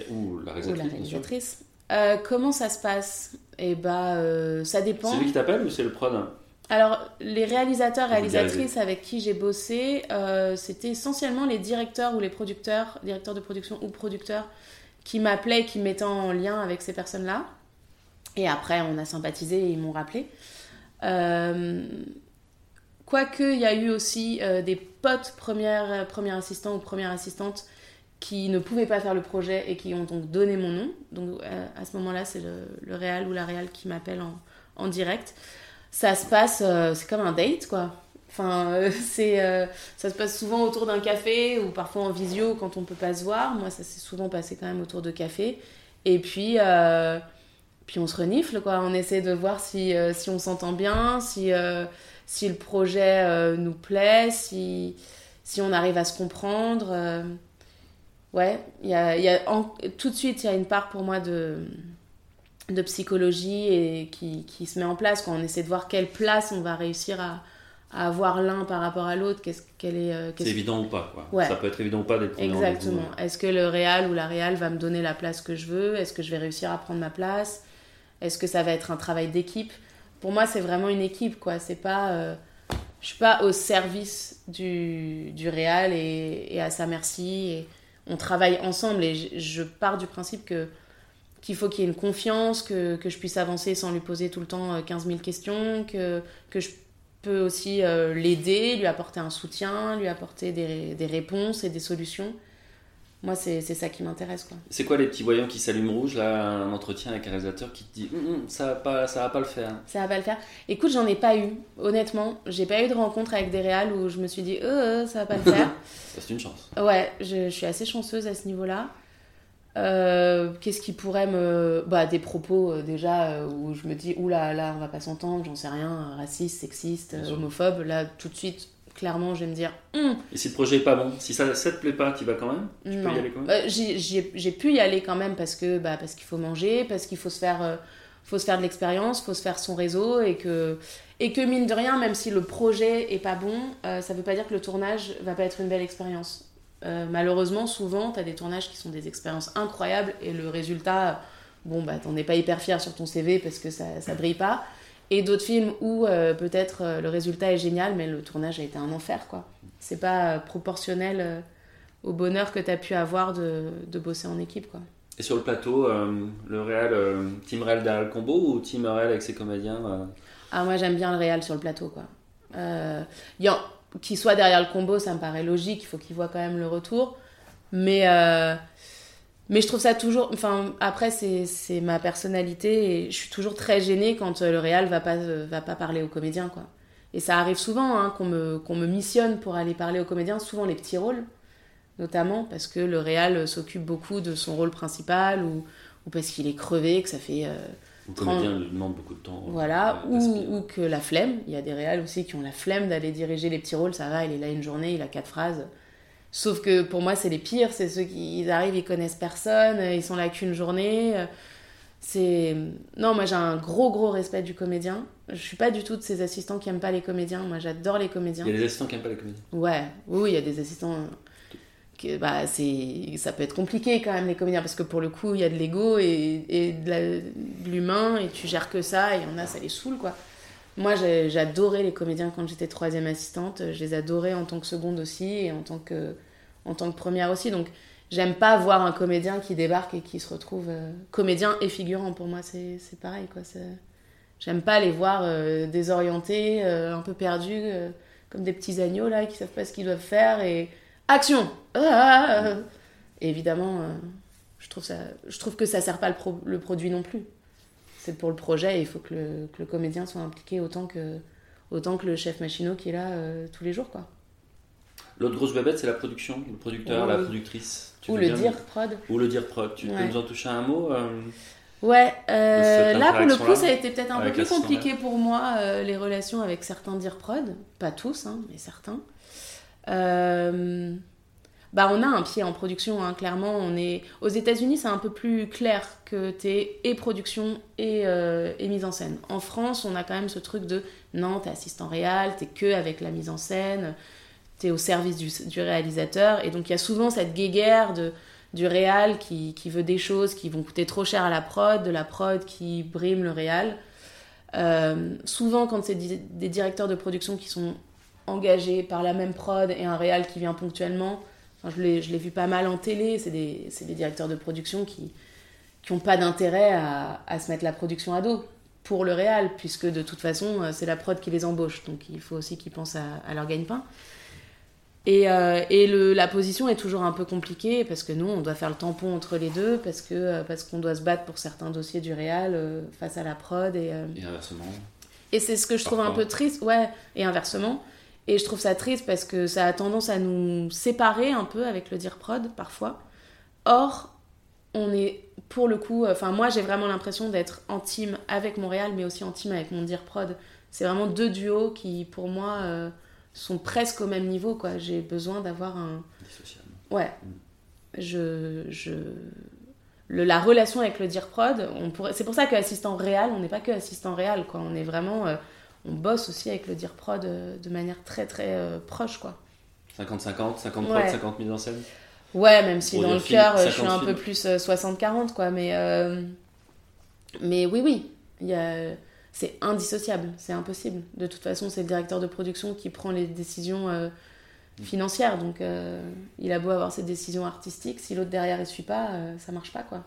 ou la réalisatrice, ou la réalisatrice. Euh, comment ça se passe? Eh bah, euh, ça dépend. C'est lui qui t'appelle ou c'est le prod? Alors, les réalisateurs, réalisatrices avec qui j'ai bossé, euh, c'était essentiellement les directeurs ou les producteurs, directeurs de production ou producteurs, qui m'appelaient, qui mettaient en lien avec ces personnes-là. Et après, on a sympathisé et ils m'ont rappelé. Euh, quoique, il y a eu aussi euh, des potes premières, premiers assistants ou premières assistantes qui ne pouvaient pas faire le projet et qui ont donc donné mon nom. Donc, à ce moment-là, c'est le, le réal ou la réal qui m'appelle en, en direct ça se passe, euh, c'est comme un date, quoi. Enfin, euh, euh, ça se passe souvent autour d'un café ou parfois en visio quand on peut pas se voir. Moi, ça s'est souvent passé quand même autour de café. Et puis, puis on se renifle, quoi. On essaie de voir si, si on s'entend bien, si, si le projet nous plaît, si, si on arrive à se comprendre. ouais, y a, y a tout de suite, il y a une part pour moi de de psychologie et qui, qui, se met en place quand on essaie de voir quelle place on va réussir à, à avoir l'un par rapport à l'autre. Qu'est-ce qu'elle est, euh, c'est évident ou pas quoi. ça peut être évident ou pas d'être exactement. est-ce que le réal ou la réal va me donner la place que je veux? Est-ce que je vais réussir à prendre ma place? Est-ce que ça va être un travail d'équipe? Pour moi c'est vraiment une équipe quoi. C'est pas euh, je suis pas au service du, du réal et, et, à sa merci. Et on travaille ensemble. Et je, je pars du principe que qu'il faut qu'il y ait une confiance, que, que, je puisse avancer sans lui poser tout le temps 15 euh, 000 questions, que, que je peux aussi euh, l'aider, lui apporter un soutien, lui apporter des, des réponses et des solutions. Moi, c'est ça qui m'intéresse. C'est quoi les petits voyants qui s'allument rouge, là, un entretien avec un réalisateur qui te dit hum, hum, ça va pas, ça va pas le faire Ça va pas le faire. Écoute, j'en ai pas eu, honnêtement. J'ai pas eu de rencontre avec des réals où je me suis dit euh, euh ça va pas le faire. c'est une chance. Ouais, je, je, suis assez chanceuse à ce niveau-là. Euh, qu'est-ce qui pourrait me. Bah, des propos euh, déjà euh, où je me dis, oula, là, on va pas s'entendre, j'en sais rien, raciste, sexiste, homophobe. Là, tout de suite, clairement, je vais me dire. Hum. Et si le projet est pas bon, si ça, ça te plaît pas, tu vas quand même? Tu peux y aller quand même? Bah, J'ai pu y aller quand même parce que bah, parce qu'il faut manger, parce qu'il faut se faire. faut se faire de l'expérience, faut se faire son réseau et que, et que mine de rien, même si le projet est pas bon, ça veut pas dire que le tournage va pas être une belle expérience. Euh, malheureusement, souvent, tu as des tournages qui sont des expériences incroyables et le résultat, bon, bah, t'en es pas hyper fier sur ton CV parce que ça, ça brille pas. Et d'autres films où euh, peut-être euh, le résultat est génial, mais le tournage a été un enfer, quoi. C'est pas proportionnel au bonheur que tu as pu avoir de, de, bosser en équipe, quoi. Et sur le plateau, le réel, team réel derrière le combo ou team réel avec ses comédiens Ah, moi j'aime bien le réel sur le plateau, quoi. Y a qu'il soit derrière le combo, ça me paraît logique, il faut qu'il voit quand même le retour. Mais, euh, mais je trouve ça toujours. Enfin, après, c'est ma personnalité et je suis toujours très gênée quand euh, le réal va pas, euh, va pas parler aux comédiens, quoi. Et ça arrive souvent hein, qu'on me, qu'on me missionne pour aller parler aux comédiens, souvent les petits rôles, notamment parce que le réal s'occupe beaucoup de son rôle principal ou, ou parce qu'il est crevé, que ça fait. Le comédien lui demande beaucoup de temps. Voilà, ou, ou, que la flemme. Il y a des réals aussi qui ont la flemme d'aller diriger les petits rôles. Ça va, il est là une journée, il a quatre phrases. Sauf que pour moi, c'est les pires. C'est ceux qui ils arrivent, ils connaissent personne, ils sont là qu'une journée. C'est. Non, moi j'ai un gros, gros respect du comédien. Je suis pas du tout de ces assistants qui aiment pas les comédiens. Moi j'adore les comédiens. Il y a des assistants qui aiment pas les comédiens Ouais, oui, il y a des assistants que bah, ça peut être compliqué quand même les comédiens parce que pour le coup il y a de l'ego et, et, de l'humain et tu gères que ça et en a ça les saoule quoi. Moi j'adorais les comédiens quand j'étais troisième assistante, je les adorais en tant que seconde aussi et en tant que, en tant que première aussi donc j'aime pas voir un comédien qui débarque et qui se retrouve euh, comédien et figurant pour moi c'est pareil quoi. J'aime pas les voir euh, désorientés, euh, un peu perdus comme des petits agneaux là qui savent pas ce qu'ils doivent faire et action ah Évidemment, euh, je, trouve ça, je trouve que ça sert pas le, le produit non plus. C'est pour le projet et il faut que le, que le, comédien soit impliqué autant que, autant que le chef machinot qui est là euh, tous les jours. quoi. L'autre grosse babette, c'est la production, le producteur, la productrice. Ou le dire prod. Ou le dire prod. Tu peux nous en toucher un mot euh, Ouais, là pour le coup, ça a été peut-être un peu plus compliqué pour moi, les relations avec certains dire prod. Pas tous, hein, mais certains. Euh, bah on a un pied en production, hein, clairement. On est... Aux États-Unis, c'est un peu plus clair que t'es et production et, euh, et, mise en scène. En France, on a quand même ce truc de non, t'es assistant réel, t'es que avec la mise en scène, t'es au service du, réalisateur. Et donc il y a souvent cette guéguerre de, du réal qui, qui, veut des choses qui vont coûter trop cher à la prod, de la prod qui brime le réal. Euh, souvent, quand c'est des directeurs de production qui sont engagés par la même prod et un réal qui vient ponctuellement, je l'ai vu pas mal en télé, c'est des, des, directeurs de production qui n'ont pas d'intérêt à, à, se mettre la production à dos pour le réal, puisque de toute façon, euh, c'est la prod qui les embauche. Donc il faut aussi qu'ils pensent à, à, leur gagne-pain. Et, euh, et le, la position est toujours un peu compliquée, parce que nous, on doit faire le tampon entre les deux, parce qu'on euh, parce qu'on doit se battre pour certains dossiers du réal euh, face à la prod. Et, et inversement. Et c'est ce que je trouve un peu triste, ouais, et inversement. Et je trouve ça triste parce que ça a tendance à nous séparer un peu avec le dire prod parfois. Or, on est pour le coup, enfin moi j'ai vraiment l'impression d'être en team avec Montréal, mais aussi en team avec mon dire prod. C'est vraiment deux duos qui, pour moi, euh, sont presque au même niveau. quoi. J'ai besoin d'avoir un. Dissociable. Ouais. Je, je... Le, la relation avec le dire prod, on pourrait... c'est pour ça qu'assistant réel, on n'est pas que assistant réel, quoi. On est vraiment. euh, on bosse aussi avec le dire prod euh, de manière très très euh, proche, quoi. 50-50, 50 Ouais. prod, 50 mise en scène Ouais, même si Pour dans le cœur, euh, je suis 50 un peu plus euh, 60-40, quoi. Mais, euh, mais oui, oui, c'est indissociable, c'est impossible. De toute façon, c'est le directeur de production qui prend les décisions euh, financières. Donc, il a beau avoir ses décisions artistiques, si l'autre derrière ne suit pas, ça marche pas, quoi.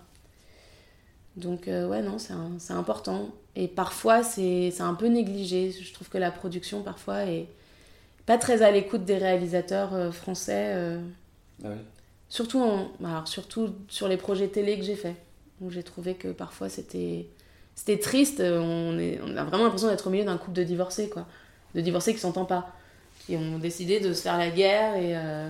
Donc, ouais, non, c'est important. Et parfois, c'est un peu négligé. Je trouve que la production, parfois, est pas très à l'écoute des réalisateurs euh, français. euh, Ah. Surtout, en- alors, surtout sur les projets télé que j'ai faits, j'ai trouvé que parfois c'était c'était triste. On, est, on a vraiment l'impression d'être au milieu d'un couple de divorcés, quoi. De divorcés qui s'entendent pas, qui ont décidé de se faire la guerre et, euh,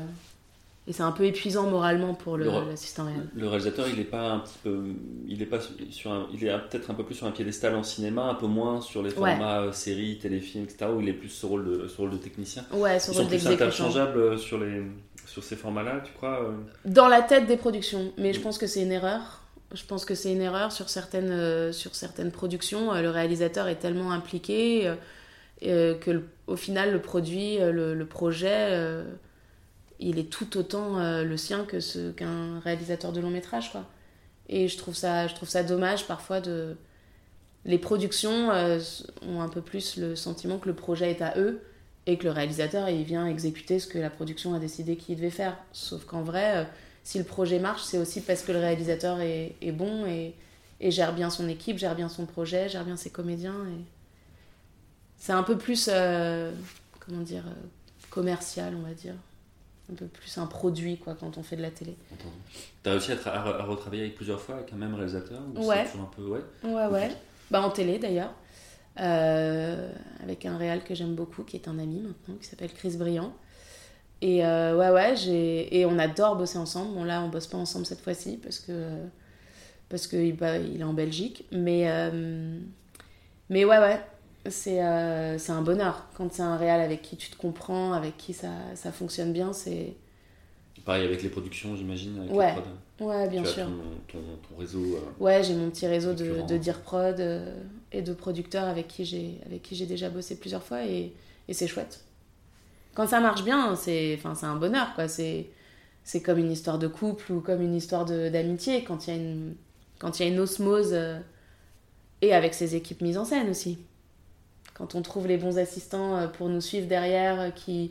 et c'est un peu épuisant moralement pour Le l'assistant réel. Le réalisateur, il est pas un petit peu, il est pas sur un, il est peut-être un peu plus sur un piédestal en cinéma, un peu moins sur les Ouais. formats euh, séries, téléfilms, etc. Où il est plus ce rôle de, ce rôle de technicien. Ouais, ce Ils rôle plus d'exécution. interchangeables euh, sur les, sur ces formats-là, tu crois euh? Dans la tête des productions, mais je Mm. pense que c'est une erreur. Je pense que c'est une erreur sur certaines, euh, sur certaines productions. Le réalisateur est tellement impliqué euh, que le- au final, le produit, le, le projet, euh, il est tout autant euh, le sien que ce qu'un réalisateur de long métrage. Quoi. Et je trouve, ça, je trouve ça dommage parfois de. Les productions euh, ont un peu plus le sentiment que le projet est à eux et que le réalisateur il vient exécuter ce que la production a décidé qu'il devait faire. Sauf qu'en vrai, euh, si le projet marche, c'est aussi parce que le réalisateur est, bon et, gère bien son équipe, gère bien son projet, gère bien ses comédiens. C'est un peu plus, comment dire, commercial, on va dire. Un peu plus un produit, quoi, quand on fait de la télé. T'as réussi à, tra- à re- à retravailler avec plusieurs fois avec un même réalisateur ou Ouais. un peu ouais? Ouais, ouais. Bah, en télé, d'ailleurs. Euh, avec un réal que j'aime beaucoup, qui est un ami maintenant, qui s'appelle Chris Briand. Et euh, ouais, ouais, j'ai... et on adore bosser ensemble. Bon, là, on bosse pas ensemble cette fois-ci parce que parce qu'il bah, il est en Belgique. Mais, euh, mais ouais, ouais, c'est, euh, un bonheur. Quand c'est un réal avec qui tu te comprends, avec qui ça, ça fonctionne bien, c'est. Pareil avec les productions, j'imagine. Ouais. Ouais, bien tu sûr. As ton, ton, ton réseau. euh, Ouais, j'ai mon petit réseau de, de dire prod euh, et de producteurs avec qui j'ai avec qui j'ai déjà bossé plusieurs fois et, et c'est chouette. Quand ça marche bien, c'est enfin c'est un bonheur quoi. C'est c'est comme une histoire de couple ou comme une histoire d'amitié quand il y a une quand il y a une osmose euh, et avec ses équipes mises en scène aussi. Quand on trouve les bons assistants euh, pour nous suivre derrière, euh,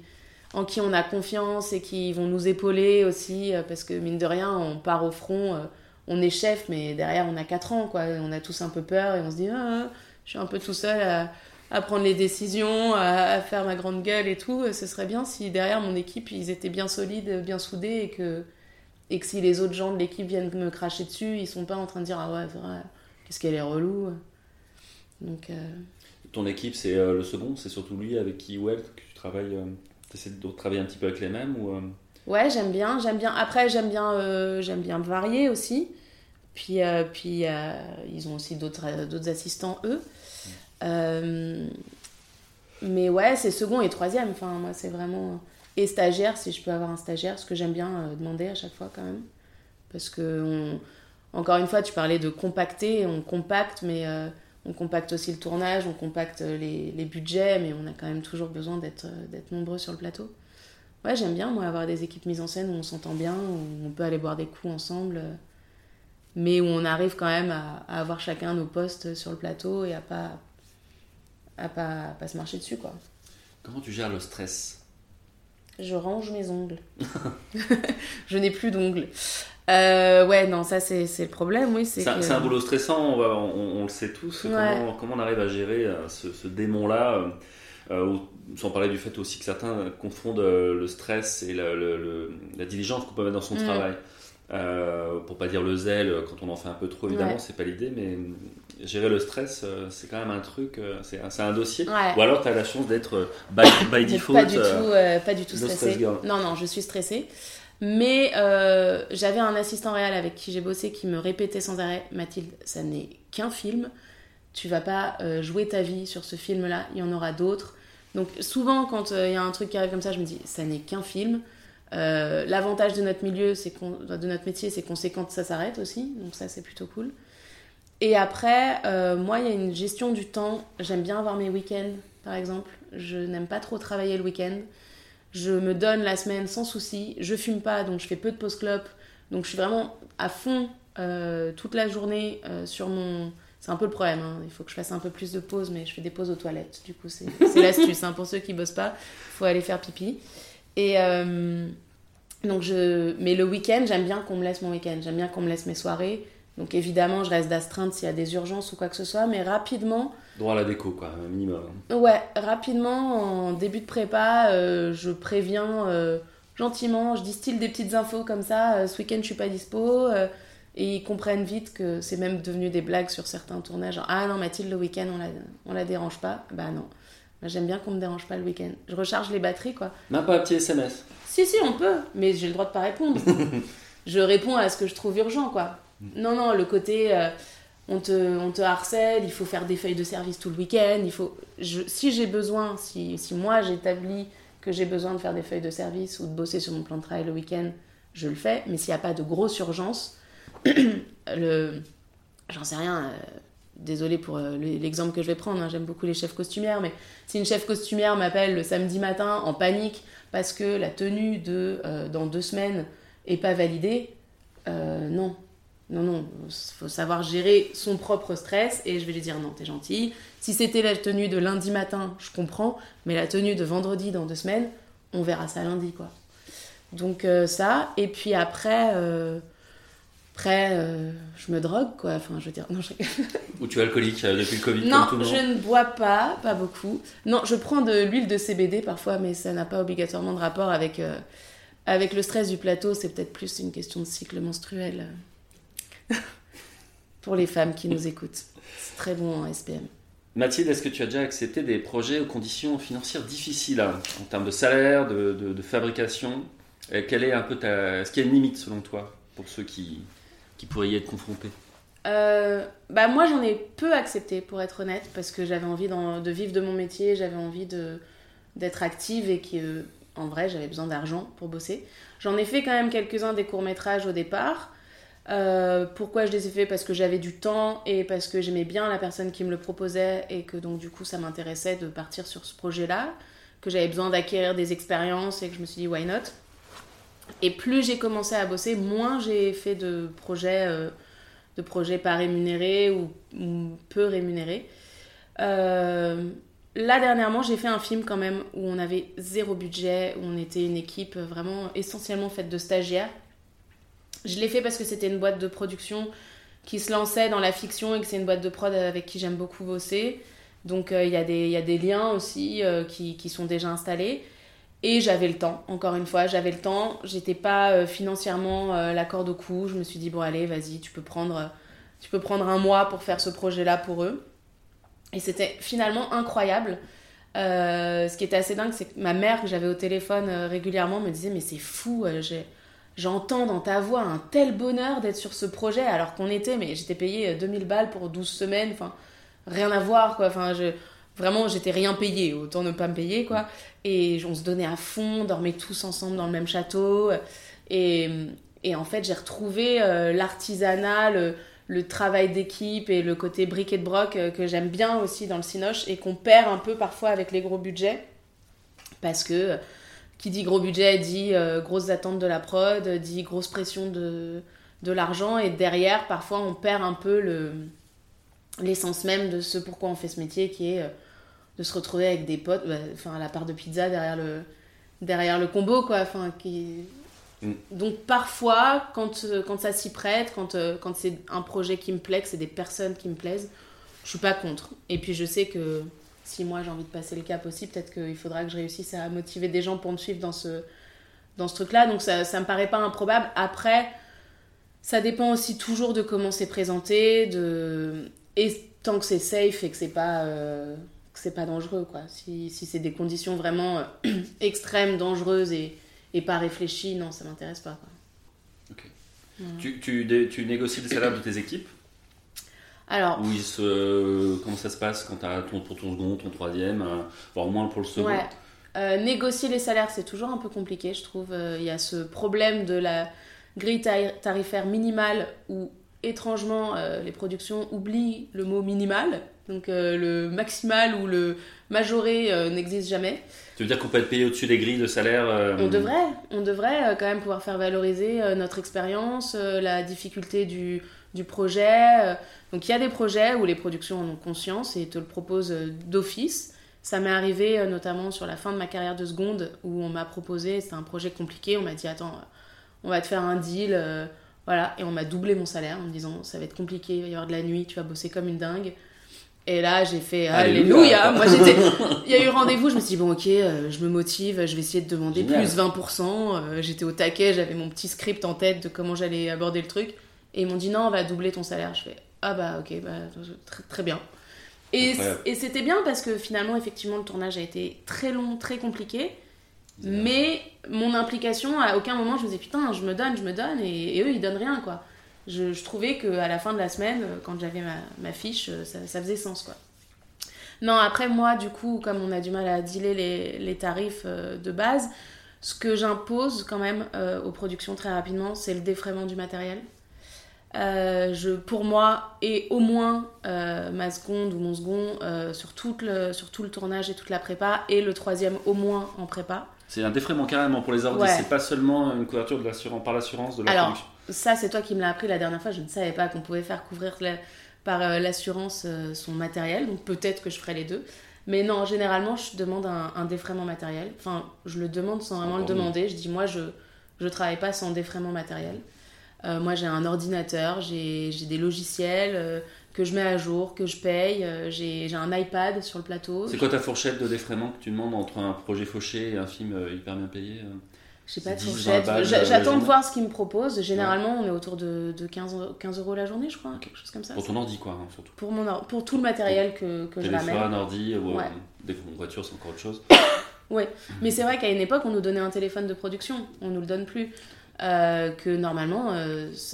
en qui on a confiance et qui vont nous épauler aussi euh, parce que mine de rien, on part au front. on est chef, mais derrière, on a 4 ans, quoi. On a tous un peu peur et on se dit, ah, je suis un peu tout seul à, prendre les décisions, à, faire ma grande gueule et tout. Ce serait bien si derrière mon équipe, ils étaient bien solides, bien soudés et que, et que si les autres gens de l'équipe viennent me cracher dessus, ils sont pas en train de dire, ah ouais, qu'est-ce qu'elle est relou. Donc, Ton équipe, c'est euh, le second, c'est surtout lui avec qui ou elle que tu travailles. euh, T'essaies de travailler un petit peu avec les mêmes ou euh, Ouais, j'aime bien, j'aime bien. Après, j'aime bien, j'aime bien varier aussi. Puis, puis ils ont aussi d'autres, d'autres assistants eux. Mais ouais, c'est second et troisième. Enfin, moi, c'est vraiment et stagiaire si je peux avoir un stagiaire, ce que j'aime bien euh, demander à chaque fois quand même, parce que on- encore une fois, tu parlais de compacter, on compacte, mais euh, on compacte aussi le tournage, on compacte les, les budgets, mais on a quand même toujours besoin d'être, euh, d'être nombreux sur le plateau. Ouais, j'aime bien, moi, avoir des équipes mises en scène où on s'entend bien, où on peut aller boire des coups ensemble, euh, mais où on arrive quand même à, à avoir chacun nos postes sur le plateau et à pas, à pas, à pas se marcher dessus, quoi. comment tu gères le stress? Je range mes ongles. je n'ai plus d'ongles. Euh, ouais, non, ça, c'est, c'est le problème, oui. C'est un, que- c'est un boulot stressant, on, va- on- on le sait tous. Ouais. Comment, comment on arrive à gérer euh, ce, ce démon-là euh, euh, Sans parler du fait aussi que certains confondent euh, le stress et la, le- le- la diligence qu'on peut mettre dans son Mm. travail. Euh, pour pas dire le zèle, quand on en fait un peu trop, évidemment, c'est pas l'idée, mais gérer le stress, euh, c'est quand même un truc, euh, c'est un, dossier. Ou alors tu as la chance d'être by, by, default. pas du tout, pas du tout stressée. Non, non, je suis stressée. Mais j'avais un assistant réel avec qui j'ai bossé qui me répétait sans arrêt Mathilde, ça n'est qu'un film. Tu vas pas jouer ta vie sur ce film-là, il y en aura d'autres. Donc souvent, quand il y a un truc qui arrive comme ça, je me dis ça n'est qu'un film. Euh, l'avantage de notre milieu, c'est de notre métier, c'est qu'on sait quand ça s'arrête aussi, donc ça c'est plutôt cool. Et après, euh, moi, il y a une gestion du temps. J'aime bien avoir mes week-ends, par exemple. Je n'aime pas trop travailler le week-end. Je me donne la semaine sans souci. Je fume pas, donc je fais peu de pause clope. Donc je suis vraiment à fond euh, toute la journée sur mon. C'est un peu le problème. Hein. Il faut que je fasse un peu plus de pauses, mais je fais des pauses aux toilettes. Du coup, c'est l'astuce. Hein. Pour ceux qui bossent pas, faut aller faire pipi. Et euh, donc je, mais le week-end, j'aime bien qu'on me laisse mon week-end, j'aime bien qu'on me laisse mes soirées. Donc évidemment, je reste d'astreinte s'il y a des urgences ou quoi que ce soit, mais rapidement. Droit à la déco, quoi, minimum. Ouais, rapidement, en début de prépa, euh, je préviens euh, gentiment, je distille des petites infos comme ça. ce week-end, je suis pas dispo. et ils comprennent vite que c'est même devenu des blagues sur certains tournages. Genre, ah non, Mathilde, le week-end, on la, on la dérange pas. Bah non. J'aime bien qu'on me dérange pas le week-end. Je recharge les batteries, quoi. Même pas un petit SMS Si, si, on peut, mais j'ai le droit de pas répondre. je réponds à ce que je trouve urgent, quoi. Non, non, le côté euh, on, te, on te harcèle, il faut faire des feuilles de service tout le week-end, il faut... Si j'ai besoin, si, si moi j'établis que j'ai besoin de faire des feuilles de service ou de bosser sur mon plan de travail le week-end, je le fais, mais s'il n'y a pas de grosse urgence, le... J'en sais rien, euh, désolé pour euh, l'exemple que je vais prendre, hein, j'aime beaucoup les chefs costumières, mais si une chef costumière m'appelle le samedi matin en panique parce que la tenue de euh, dans deux semaines est pas validée, euh, non. Non, non, il faut savoir gérer son propre stress et je vais lui dire non, t'es gentil. Si c'était la tenue de lundi matin, je comprends, mais la tenue de vendredi dans deux semaines, on verra ça lundi, quoi. Donc ça, et puis après, après, euh, je me drogue, quoi. Enfin, je veux dire, non, je... Ou tu es alcoolique euh, depuis le Covid Non, je ne bois pas, pas beaucoup. Non, je prends de l'huile de CBD parfois, mais ça n'a pas obligatoirement de rapport avec, euh, avec le stress du plateau. C'est peut-être plus une question de cycle menstruel pour les femmes qui nous écoutent. C'est très bon en SPM. Mathilde, est-ce que tu as déjà accepté des projets aux conditions financières difficiles hein, en termes de salaire, de, de, fabrication? Quelle est un peu ta... Est-ce qu'il y a une limite selon toi pour ceux qui, qui pourraient y être confrontés? Euh, bah moi j'en ai peu accepté pour être honnête parce que j'avais envie de vivre de mon métier, j'avais envie de d'être active et que en vrai j'avais besoin d'argent pour bosser. J'en ai fait quand même quelques-uns des courts-métrages au départ. Euh, pourquoi je les ai fait Parce que j'avais du temps et parce que j'aimais bien la personne qui me le proposait et que donc du coup ça m'intéressait de partir sur ce projet-là, que j'avais besoin d'acquérir des expériences et que je me suis dit why not? Et plus j'ai commencé à bosser, moins j'ai fait de projets, euh, de projets pas rémunérés ou, peu rémunérés. Euh, là, dernièrement, j'ai fait un film quand même où on avait zéro budget, où on était une équipe vraiment essentiellement faite de stagiaires. Je l'ai fait parce que c'était une boîte de production qui se lançait dans la fiction et que c'est une boîte de prod avec qui j'aime beaucoup bosser. Donc euh, il y, a des liens aussi qui, qui, sont déjà installés. Et j'avais le temps, encore une fois, j'avais le temps. J'étais pas euh, financièrement euh, la corde au cou. Je me suis dit, bon, allez, vas-y, tu peux prendre, un mois pour faire ce projet-là pour eux. Et c'était finalement incroyable. Euh, ce qui était assez dingue, c'est que ma mère, que j'avais au téléphone régulièrement, me disait, mais c'est fou, j'entends dans ta voix un tel bonheur d'être sur ce projet, alors qu'on était, mais j'étais payée 2000 balles pour 12 semaines, enfin, rien à voir, quoi. Enfin, je Vraiment, j'étais rien payé, autant ne pas me payer, quoi. Et on se donnait à fond, on dormait tous ensemble dans le même château. Et, et en fait, j'ai retrouvé euh, l'artisanat, le, travail d'équipe et le côté brique et broc euh, que j'aime bien aussi dans le Cinoche et qu'on perd un peu parfois avec les gros budgets. Parce que euh, qui dit gros budget dit grosses attentes de la prod, dit grosse pression de, de l'argent. Et derrière, parfois, on perd un peu le l'essence même de ce pourquoi on fait ce métier qui est de se retrouver avec des potes, bah, enfin la part de pizza derrière le, derrière le combo, quoi. Enfin, qui... Mm. Donc parfois, quand, euh, quand ça s'y prête, quand, euh, quand c'est un projet qui me plaît, que c'est des personnes qui me plaisent, je suis pas contre. Et puis je sais que si moi j'ai envie de passer le cap aussi, peut-être qu'il faudra que je réussisse à motiver des gens pour me suivre dans ce, dans ce truc-là. Donc ça, ça me paraît pas improbable. Après, Ça dépend aussi toujours de comment c'est présenté, de... et tant que c'est safe et que c'est pas, euh, que c'est pas dangereux. Quoi. Si, si c'est des conditions vraiment euh, extrêmes, dangereuses et, et pas réfléchies, non, ça m'intéresse pas. Quoi. Tu, tu, tu, négocies le salaire de tes équipes Alors. Où se, comment ça se passe quand tu as ton, pour ton second, ton troisième, euh, voire au moins pour le second ouais. négocier les salaires, c'est toujours un peu compliqué, je trouve. Il y a ce problème de la grille tarifaire minimale où étrangement euh, les productions oublient le mot minimal. Donc euh, le maximal ou le majoré euh, n'existe jamais. Tu veux dire qu'on peut être payé au-dessus des grilles de salaire On devrait, on devrait quand même pouvoir faire valoriser notre expérience, la difficulté du, du projet. Donc il y a des projets où les productions en ont conscience et te le proposent d'office. Ça m'est arrivé notamment sur la fin de ma carrière de seconde où on m'a proposé, c'était un projet compliqué, on m'a dit attends, on va te faire un deal. Euh, voilà, et on m'a doublé mon salaire en me disant ça va être compliqué, il va y avoir de la nuit, tu vas bosser comme une dingue. Et là, j'ai fait Alléluia. Moi, j'étais. Il y a eu rendez-vous, je me suis dit, bon, ok, euh, je me motive, je vais essayer de demander plus 20%. Euh, j'étais au taquet, j'avais mon petit script en tête de comment j'allais aborder le truc. Et ils m'ont dit, non, on va doubler ton salaire. Je fais, ah bah, ok, bah, très, très bien. Et, et c'était bien parce que finalement, effectivement, le tournage a été très long, très compliqué. Mais mon implication, à aucun moment je me disais putain, je me donne, je me donne, et, eux ils donnent rien quoi. Je, je trouvais qu'à la fin de la semaine, euh, quand j'avais ma, ma, fiche, euh, ça, ça, faisait sens quoi. Non, après moi, du coup, comme on a du mal à dealer les, les tarifs euh, de base, ce que j'impose quand même aux productions très rapidement, c'est le défraiement du matériel. je, pour moi, et au moins ma seconde ou mon second sur, tout le, sur tout le tournage et toute la prépa, et le troisième au moins en prépa. C'est un défraiement carrément pour les ordi, c'est pas seulement une couverture de l'assurance, par l'assurance de la Alors, ça c'est toi qui me l'as appris la dernière fois, je ne savais pas qu'on pouvait faire couvrir par euh, l'assurance euh, son matériel, donc peut-être que je ferai les deux. Mais non, généralement je demande un, défraiement matériel. Enfin, je le demande sans vraiment le demander. Je dis moi je je travaille pas sans défraiement matériel. Euh, moi j'ai un ordinateur, j'ai des logiciels, que je mets à jour, que je paye. J'ai un iPad sur le plateau. C'est quoi ta fourchette de défraiement que tu demandes entre un projet fauché et un film hyper bien payé euh je sais pas de fourchette. J'attends de voir ce qu'ils me proposent. Généralement, on est autour de, de 15, 15, euros la journée, je crois, quelque chose comme ça. Pour ton ordi, quoi, hein, surtout. Pour, mon pour tout le matériel que, que je ramène. Téléphone, ordi, ou des voitures, c'est encore autre chose. ouais, mais c'est vrai qu'à une époque, on nous donnait un téléphone de production. On nous le donne plus. que normalement,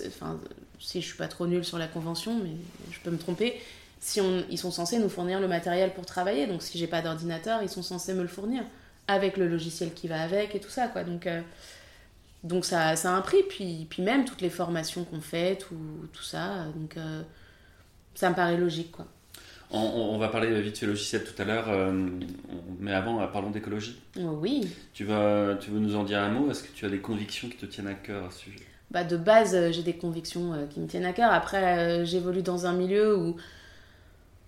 enfin si je suis pas trop nulle sur la convention, mais je peux me tromper, si on, ils sont censés nous fournir le matériel pour travailler. Donc si j'ai pas d'ordinateur, ils sont censés me le fournir avec le logiciel qui va avec et tout ça quoi. Donc euh, donc ça, ça a un prix. Puis puis même toutes les formations qu'on fait, tout, tout ça. Donc euh, ça me paraît logique quoi. On, va parler vite fait logiciel tout à l'heure, euh, mais avant, parlons d'écologie. oui. Tu, vas, tu veux nous en dire un mot? Est-ce que tu as des convictions qui te tiennent à cœur à ce sujet? Bah, de base, j'ai des convictions qui me tiennent à cœur. Après, j'évolue dans un milieu où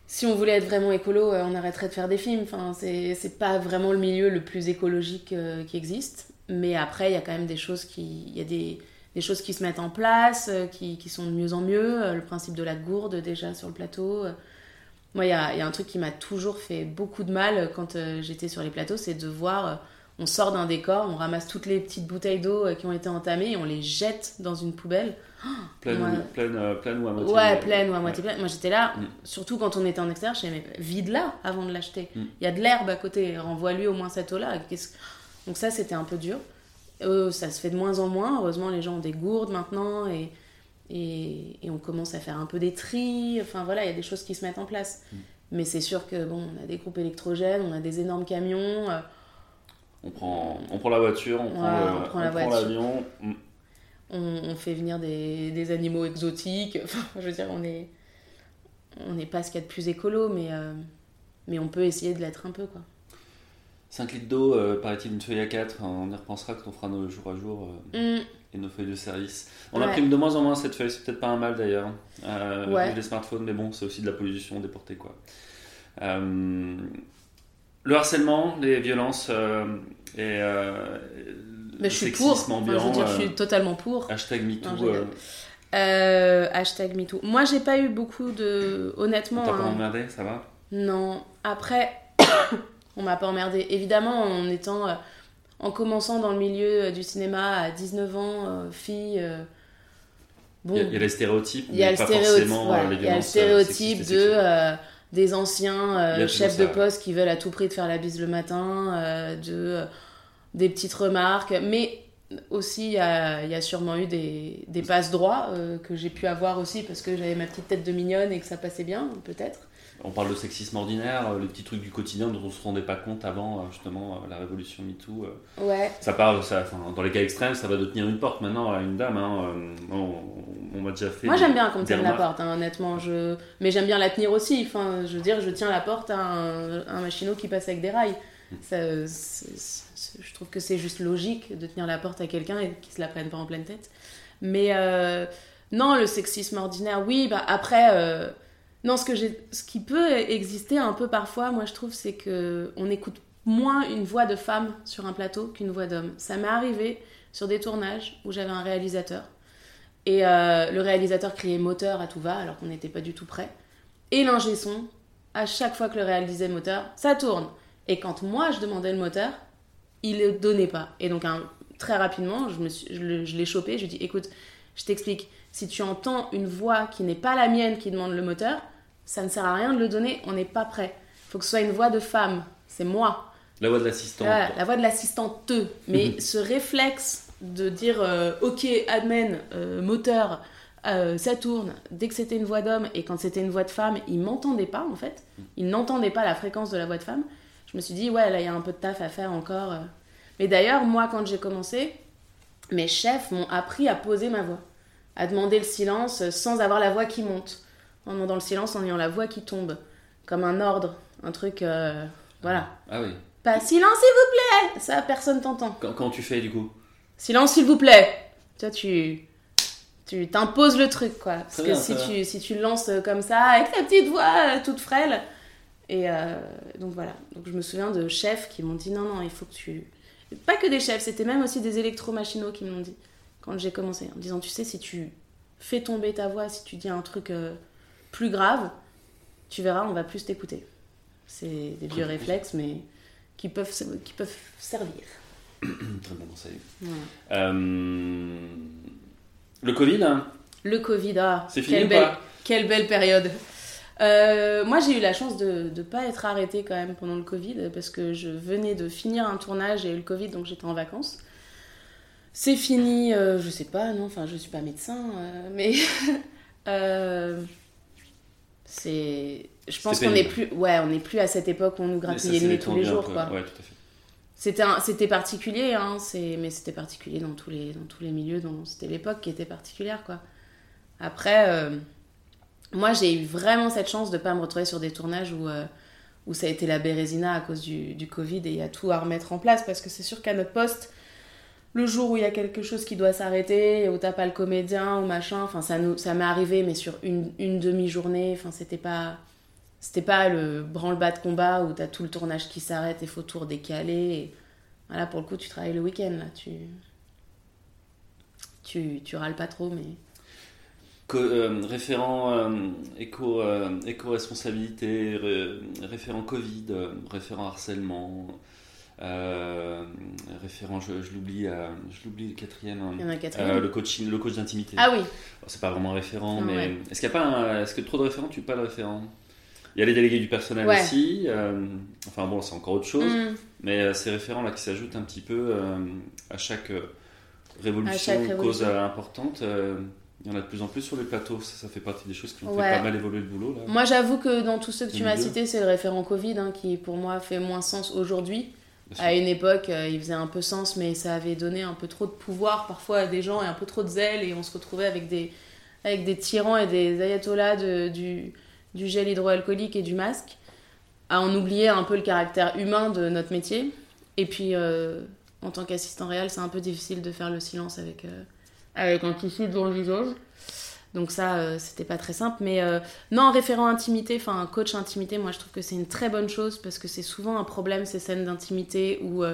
si on voulait être vraiment écolo, on arrêterait de faire des films. Enfin, c'est pas vraiment le milieu le plus écologique qui existe. Mais après, il y a quand même des choses qui, y a des, choses qui se mettent en place, qui, qui, sont de mieux en mieux. Le principe de la gourde, déjà, sur le plateau. Moi, il y a, un truc qui m'a toujours fait beaucoup de mal quand j'étais sur les plateaux, c'est de voir on sort d'un décor, on ramasse toutes les petites bouteilles d'eau euh, qui ont été entamées et on les jette dans une poubelle. pleine, euh, pleine, ou à moitié Ouais, pleine ou à moitié pleine. Moi j'étais là, mm. surtout quand on était en extérieur, je vide là avant de l'acheter. Mm. Il y a de l'herbe à côté, renvoie-lui au moins cette eau-là. Donc ça c'était un peu dur. Euh, ça se fait de moins en moins. Heureusement, les gens ont des gourdes maintenant et, et, on commence à faire un peu des tris. Enfin voilà, il y a des choses qui se mettent en place. Mm. Mais c'est sûr que bon, on a des groupes électrogènes, on a des énormes camions. On prend, on prend la voiture, on prend, l'avion. On, fait venir des, des animaux exotiques. je veux dire, on est, on n'est pas ce qu'il y a de plus écolo, mais, euh, mais on peut essayer de l'être un peu. Quoi. 5 litres d'eau, euh, paraît-il, une feuille à 4. On y repensera quand on fera nos jours à jour euh, mm. et nos feuilles de service. On imprime de moins en moins cette feuille, c'est peut-être pas un mal d'ailleurs. Euh, Les smartphones, mais bon, c'est aussi de la pollution déportée. quoi. Le harcèlement, les violences et euh, je suis pour. je veux dire, je suis euh, totalement pour. Hashtag MeToo. hashtag MeToo. Moi, j'ai pas eu beaucoup de. Honnêtement. T'as pas hein. emmerdé, ça va? Non. Après, on m'a pas emmerdé. Évidemment, en étant. en commençant dans le milieu du cinéma à 19 ans, fille bon. Il y, a les stéréotypes, il y a le stéréotype, voilà, euh, il y a le euh, stéréotype de euh, des anciens euh, chefs de ça, poste qui veulent à tout prix te faire la bise le matin, euh, de euh, des petites remarques, mais aussi il y a, il y a sûrement eu des, des passes droits euh, que j'ai pu avoir aussi parce que j'avais ma petite tête de mignonne et que ça passait bien, peut-être. On parle de sexisme ordinaire, euh, les petits trucs du quotidien dont on se rendait pas compte avant, euh, justement, la révolution MeToo. Ouais. Ça parle, ça, enfin, dans les cas extrêmes, ça va de tenir une porte maintenant à une dame. hein, on on m'a déjà fait. Moi j'aime bien qu'on me tienne la porte, hein, honnêtement. Je... Mais j'aime bien la tenir aussi. Enfin, je veux dire, je tiens la porte à un, un machinot qui passe avec des rails. Ça, c'est- c'est- je trouve que c'est juste logique de tenir la porte à quelqu'un et qu'il se la prenne pas en pleine tête. Mais euh, non, le sexisme ordinaire, oui. Bah, après, euh, non, ce, que ce qui peut exister un peu parfois, moi je trouve, c'est que on écoute moins une voix de femme sur un plateau qu'une voix d'homme. Ça m'est arrivé sur des tournages où j'avais un réalisateur et euh, le réalisateur criait moteur à tout va alors qu'on n'était pas du tout prêt. Et l'ingé son, à chaque fois que le réal disait moteur, ça tourne. Et quand moi je demandais le moteur, il le donnait pas. Et donc très rapidement, je, me suis- je l'ai chopé, je lui ai dit écoute, je t'explique, si tu entends une voix qui n'est pas la mienne qui demande le moteur, ça ne sert à rien de le donner, on n'est pas prêt. Il faut que ce soit une voix de femme, c'est moi. La voix de l'assistante. La voix de l'assistante te. Mais ce réflexe de dire euh, ok, admen, euh, moteur, euh, ça tourne, dès que c'était une voix d'homme et quand c'était une voix de femme, ils m'entendaient pas en fait. Ils n'entendaient pas la fréquence de la voix de femme. Je me suis dit, ouais, là il y a un peu de taf à faire encore. euh. Mais d'ailleurs, moi quand j'ai commencé, mes chefs m'ont appris à poser ma voix, à demander le silence euh, sans avoir la voix qui monte, en demandant le silence en ayant la voix qui tombe, comme un ordre, un truc. euh, voilà. Ah oui. Pas silence, s'il vous plaît Ça, personne t'entend. Quand, quand tu fais, du coup? Silence, s'il vous plaît Toi, tu. Tu t'imposes le truc, quoi. Parce que si, tu, si tu le lances comme ça, avec ta petite voix toute frêle. Et euh, donc voilà. Donc je me souviens de chefs qui m'ont dit non, non, il faut que tu. Pas que des chefs, c'était même aussi des électromachinaux qui me l'ont dit quand j'ai commencé. En me disant, tu sais, si tu fais tomber ta voix, si tu dis un truc euh, plus grave, tu verras, on va plus t'écouter. C'est des vieux réflexes, mais qui peuvent, qui peuvent servir. Très bien conseil. Voilà. Euh, Le Covid, hein, Le Covid, ah, c'est fini quelle ou belle, pas quelle belle période. Euh, moi, j'ai eu la chance de ne pas être arrêtée quand même pendant le Covid parce que je venais de finir un tournage, j'ai eu le Covid donc j'étais en vacances. C'est fini, euh, je sais pas, non, enfin je suis pas médecin, euh, mais euh, c'est. Je pense qu'on est pénible. plus, ouais, on n'est plus à cette époque où on nous s'est le nez tous les jours, quoi. Ouais, tout à fait. C'était un- c'était particulier, hein, mais c'était particulier dans tous les, dans tous les milieux. C'était l'époque qui était particulière, quoi. Après, moi, j'ai eu vraiment cette chance de pas me retrouver sur des tournages où, euh, où ça a été la bérésina à cause du, du Covid et il y a tout à remettre en place parce que c'est sûr qu'à notre poste, le jour où il y a quelque chose qui doit s'arrêter, où t'as pas le comédien ou machin, enfin ça, ça m'est arrivé, mais sur une, une demi-journée, enfin c'était pas, c'était pas le branle-bas de combat où t'as tout le tournage qui s'arrête et faut tout redécaler. Et... Voilà, pour le coup, tu travailles le week-end tu, tu, tu râles pas trop, mais Euh, référent euh, éco, euh, éco-responsabilité, ré- référent Covid, référent harcèlement, référent, je, je l'oublie, je l'oublie le quatrième, il y en a un quatrième. le coaching, le coach d'intimité. Ah oui, Bon, C'est pas vraiment un référent, mais ouais. est-ce qu'il y a pas, un- est-ce que trop de référents, tu pas de référent? Il y a les délégués du personnel Ouais. aussi. enfin bon, c'est encore autre chose. Mm. Mais ces référents là qui s'ajoutent un petit peu à chaque révolution, À chaque ou cause importante, il y en a de plus en plus sur les plateaux. Ça, ça fait partie des choses qui ont Ouais. fait pas mal évoluer le boulot là. Moi, j'avoue que dans tous ceux que tu m'as cités, c'est le référent Covid hein, qui, pour moi, fait moins sens aujourd'hui. À une époque, euh, il faisait un peu sens, mais ça avait donné un peu trop de pouvoir parfois à des gens et un peu trop de zèle, et on se retrouvait avec des, avec des tyrans et des ayatollahs de- du, du gel hydroalcoolique et du masque, à en oublier un peu le caractère humain de notre métier. Et puis, euh, en tant qu'assistant réel, c'est un peu difficile de faire le silence avec, euh, avec un tissu le visage. Donc ça, euh, c'était pas très simple. Mais euh, non, référent intimité, enfin un coach intimité, moi je trouve que c'est une très bonne chose parce que c'est souvent un problème ces scènes d'intimité où euh,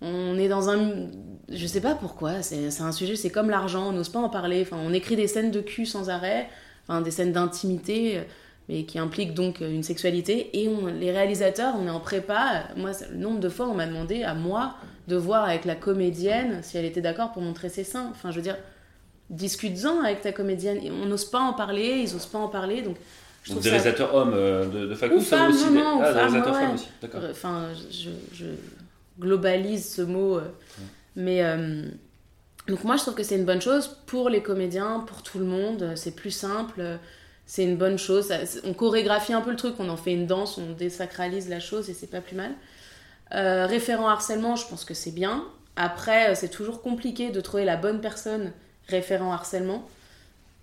on est dans un... Je sais pas pourquoi, c'est un sujet, c'est comme l'argent, on n'ose pas en parler. Enfin, on écrit des scènes de cul sans arrêt, enfin des scènes d'intimité, euh, mais qui impliquent donc euh, une sexualité. Et les réalisateurs, on est en prépa. Moi, le nombre de fois on m'a demandé à moi de voir avec la comédienne si elle était d'accord pour montrer ses seins. Enfin, je veux dire, discute-en avec ta comédienne. On n'ose pas en parler, ils n'osent pas en parler, donc je trouve des réalisateurs hommes euh, de, de fac ou femmes, aussi non, non, ah, des réalisateurs ouais. femmes aussi, d'accord. Enfin, je, je globalise ce mot, euh, mais euh, donc moi je trouve que c'est une bonne chose pour les comédiens, pour tout le monde. C'est plus simple, c'est une bonne chose. Ça- on chorégraphie un peu le truc, on en fait une danse, on désacralise la chose et c'est pas plus mal. Euh, référent harcèlement, je pense que c'est bien. Après, euh, c'est toujours compliqué de trouver la bonne personne référent harcèlement.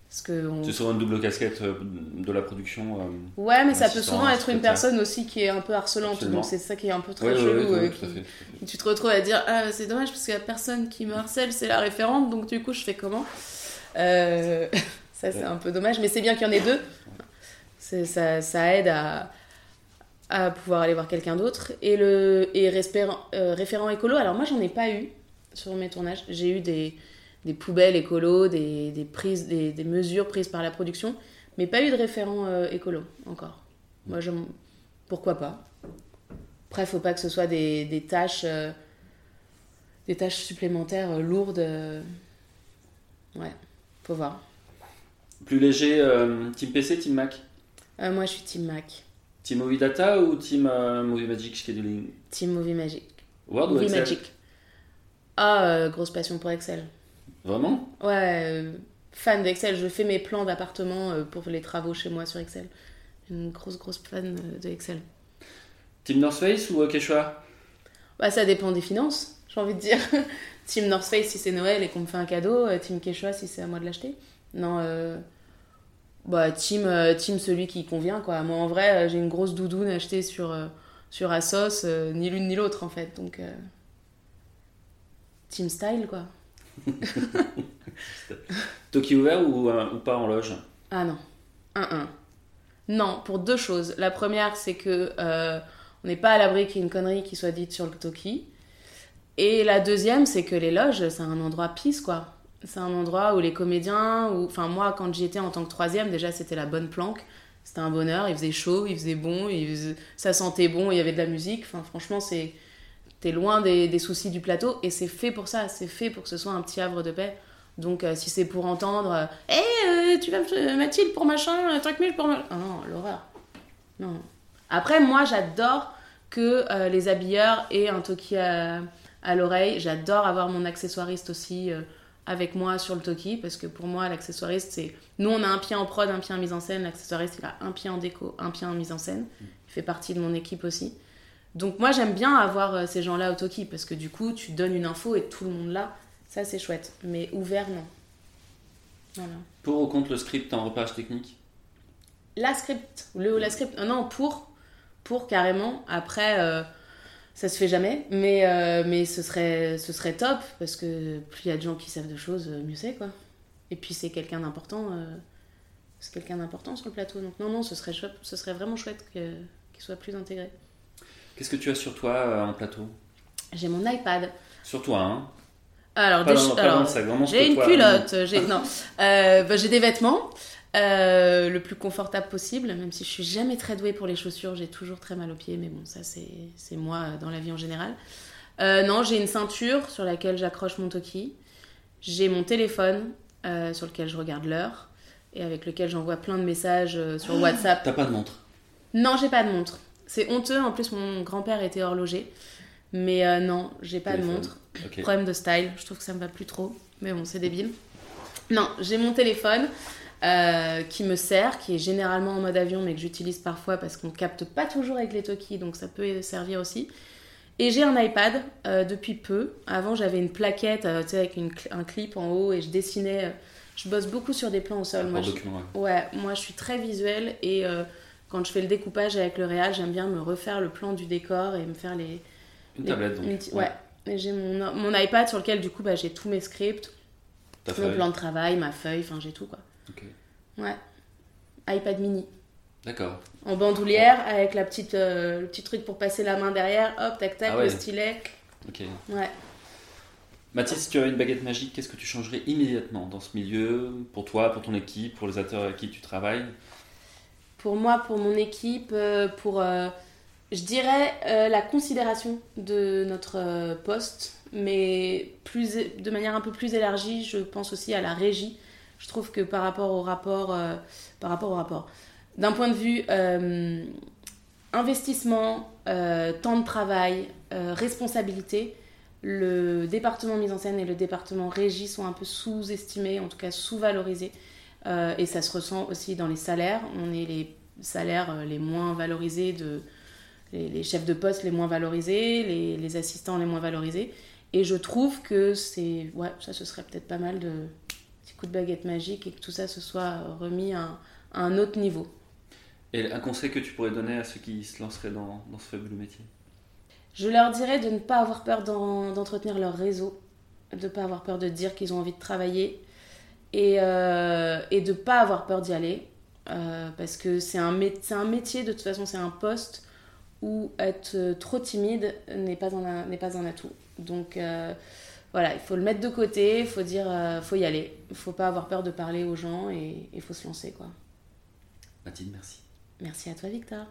Parce que on- C'est souvent une double casquette euh, de la production. euh. Ouais, mais ça peut souvent être une personne aussi qui est un peu harcelante. Absolument. Donc c'est ça qui est un peu très Ouais, chelou. ouais, ouais, qui- tu te retrouves à dire ah, c'est dommage parce que la personne qui me harcèle c'est la référente donc du coup je fais comment? Euh, ça c'est un peu dommage mais c'est bien qu'il y en ait deux ça, ça aide à, à pouvoir aller voir quelqu'un d'autre. Et le et respérant- euh, référent écolo alors moi j'en ai pas eu sur mes tournages. J'ai eu des, des poubelles écolo des, des prises des, des mesures prises par la production mais pas eu de référent euh, écolo encore. Moi je pourquoi pas? Après, faut pas que ce soit des, des tâches, euh, des tâches supplémentaires lourdes. Ouais, faut voir. Plus léger, Team PC, Team Mac? Moi, je suis Team Mac, Team Movie Data ou Team euh, Movie Magic Scheduling? Team Movie Magic. Word ou Excel? Magic. Ah, euh, grosse passion pour Excel. Vraiment? Ouais, euh, fan d'Excel. Je fais mes plans d'appartement pour les travaux chez moi sur Excel. Une grosse, grosse fan de Excel. Team North Face ou Quechua Bah, ça dépend des finances, j'ai envie de dire. Team North Face si c'est Noël et qu'on me fait un cadeau, Team Quechua si c'est à moi de l'acheter. Non, euh... bah, team, euh, team celui qui convient, quoi. Moi, en vrai, euh, j'ai une grosse doudoune achetée sur, euh, sur Asos, euh, ni l'une ni l'autre, en fait. Donc, euh, Team Style, quoi. Toki ouvert ou, euh, ou pas en loge? Ah non, 1-1. Non, pour deux choses. La première, c'est que on n'est pas à l'abri qu'il y ait une connerie qui soit dite sur le Toki. Et la deuxième, c'est que les loges, c'est un endroit pisse, quoi. C'est un endroit où les comédiens, ou enfin moi, quand j'y étais en tant que troisième, déjà c'était la bonne planque. C'était un bonheur, il faisait chaud, il faisait bon, ça sentait bon, il y avait de la musique. Enfin, franchement, c'est t'es loin des, soucis du plateau et c'est fait pour ça, c'est fait pour que ce soit un petit havre de paix. Donc euh, si c'est pour entendre Hé, tu vas me- Mathilde pour machin, euh, truc mille pour machin. Ah non, l'horreur. Non. Après, moi, j'adore que euh, les habilleurs aient un toki à, l'oreille. J'adore avoir mon accessoiriste aussi euh, avec moi sur le toki parce que pour moi, l'accessoiriste, c'est. Nous, on a un pied en prod, un pied en mise en scène. L'accessoiriste, il a un pied en déco, un pied en mise en scène. Il fait partie de mon équipe aussi. Donc, moi, j'aime bien avoir euh, ces gens-là au toki parce que du coup, tu donnes une info et tout le monde là. Ça, c'est chouette. Mais ouvert, non. Voilà. Pour ou contre le script en repérage technique? La script, le la script, non, non, pour, pour carrément. Après, euh, ça se fait jamais, mais, euh, mais ce, serait, ce serait top parce que plus il y a de gens qui savent de choses, euh, mieux c'est quoi. Et puis c'est quelqu'un d'important, euh, c'est quelqu'un d'important sur le plateau. Donc non, non, ce serait, chouette- ce serait vraiment chouette qu'il soit plus intégré. Qu'est-ce que tu as sur toi euh, en plateau? J'ai mon iPad. Sur toi, hein Alors, J'ai une toi. culotte, j'ai non, bah, j'ai des vêtements euh, le plus confortable possible, même si je suis jamais très douée pour les chaussures, j'ai toujours très mal aux pieds, mais bon, ça c'est moi euh, dans la vie en général. Euh, non, j'ai une ceinture sur laquelle j'accroche mon toki, j'ai mon téléphone euh, sur lequel je regarde l'heure et avec lequel j'envoie plein de messages sur WhatsApp. T'as pas de montre? Non, j'ai pas de montre. C'est honteux, en plus mon grand-père était horloger, mais non, j'ai pas de montre. Problème de style, je trouve que ça me va plus trop. Mais bon, c'est débile. Non, j'ai mon téléphone euh, qui me sert, qui est généralement en mode avion, mais que j'utilise parfois parce qu'on capte pas toujours avec les Toki, donc ça peut servir aussi. Et j'ai un iPad euh, depuis peu. Avant, j'avais une plaquette euh, avec une cl- un clip en haut et je dessinais. euh, je bosse beaucoup sur des plans au sol. Moi, je- ouais. Moi je suis très visuelle et quand je fais le découpage avec le réal, j'aime bien me refaire le plan du décor et me faire les. Une les- tablette, donc. une ouais. J'ai mon, mon iPad sur lequel du coup bah, j'ai tous mes scripts, mon plan de travail, ma feuille, enfin j'ai tout quoi. Ok. Ouais. iPad mini. D'accord. En bandoulière avec la petite, euh, le petit truc pour passer la main derrière, hop, tac tac, Ah ouais. le stylet. Ok. Ouais. Mathilde, si tu avais une baguette magique, qu'est-ce que tu changerais immédiatement dans ce milieu Pour toi, pour ton équipe, pour les acteurs avec qui tu travailles? Pour moi, pour mon équipe, euh, pour, euh, je dirais, euh, la considération de notre poste mais plus, de manière un peu plus élargie, je pense aussi à la régie. Je trouve que par rapport au rapport, euh, par rapport au rapport, d'un point de vue euh, investissement, euh, temps de travail, responsabilité, le département mise en scène et le département régie sont un peu sous-estimés, en tout cas sous-valorisés. et ça se ressent aussi dans les salaires. On est les salaires les moins valorisés de, les, chefs de poste les moins valorisés, les, les, assistants les moins valorisés. Et je trouve que c'est. Ouais, ça, ce serait peut-être pas mal de coup de baguette magique et que tout ça se soit remis à, un autre niveau. Et un conseil que tu pourrais donner à ceux qui se lanceraient dans, dans ce fabuleux métier? Je leur dirais de ne pas avoir peur d'entretenir leur réseau, de ne pas avoir peur de dire qu'ils ont envie de travailler et, euh, et de ne pas avoir peur d'y aller. Euh, parce que c'est un, un métier, de toute façon, c'est un poste où être trop timide n'est pas, un, pas un atout. Donc euh, voilà, il faut le mettre de côté, il faut dire, euh, faut y aller. Il faut pas avoir peur de parler aux gens et il faut se lancer. quoi. Mathilde, merci. Merci à toi, Victor.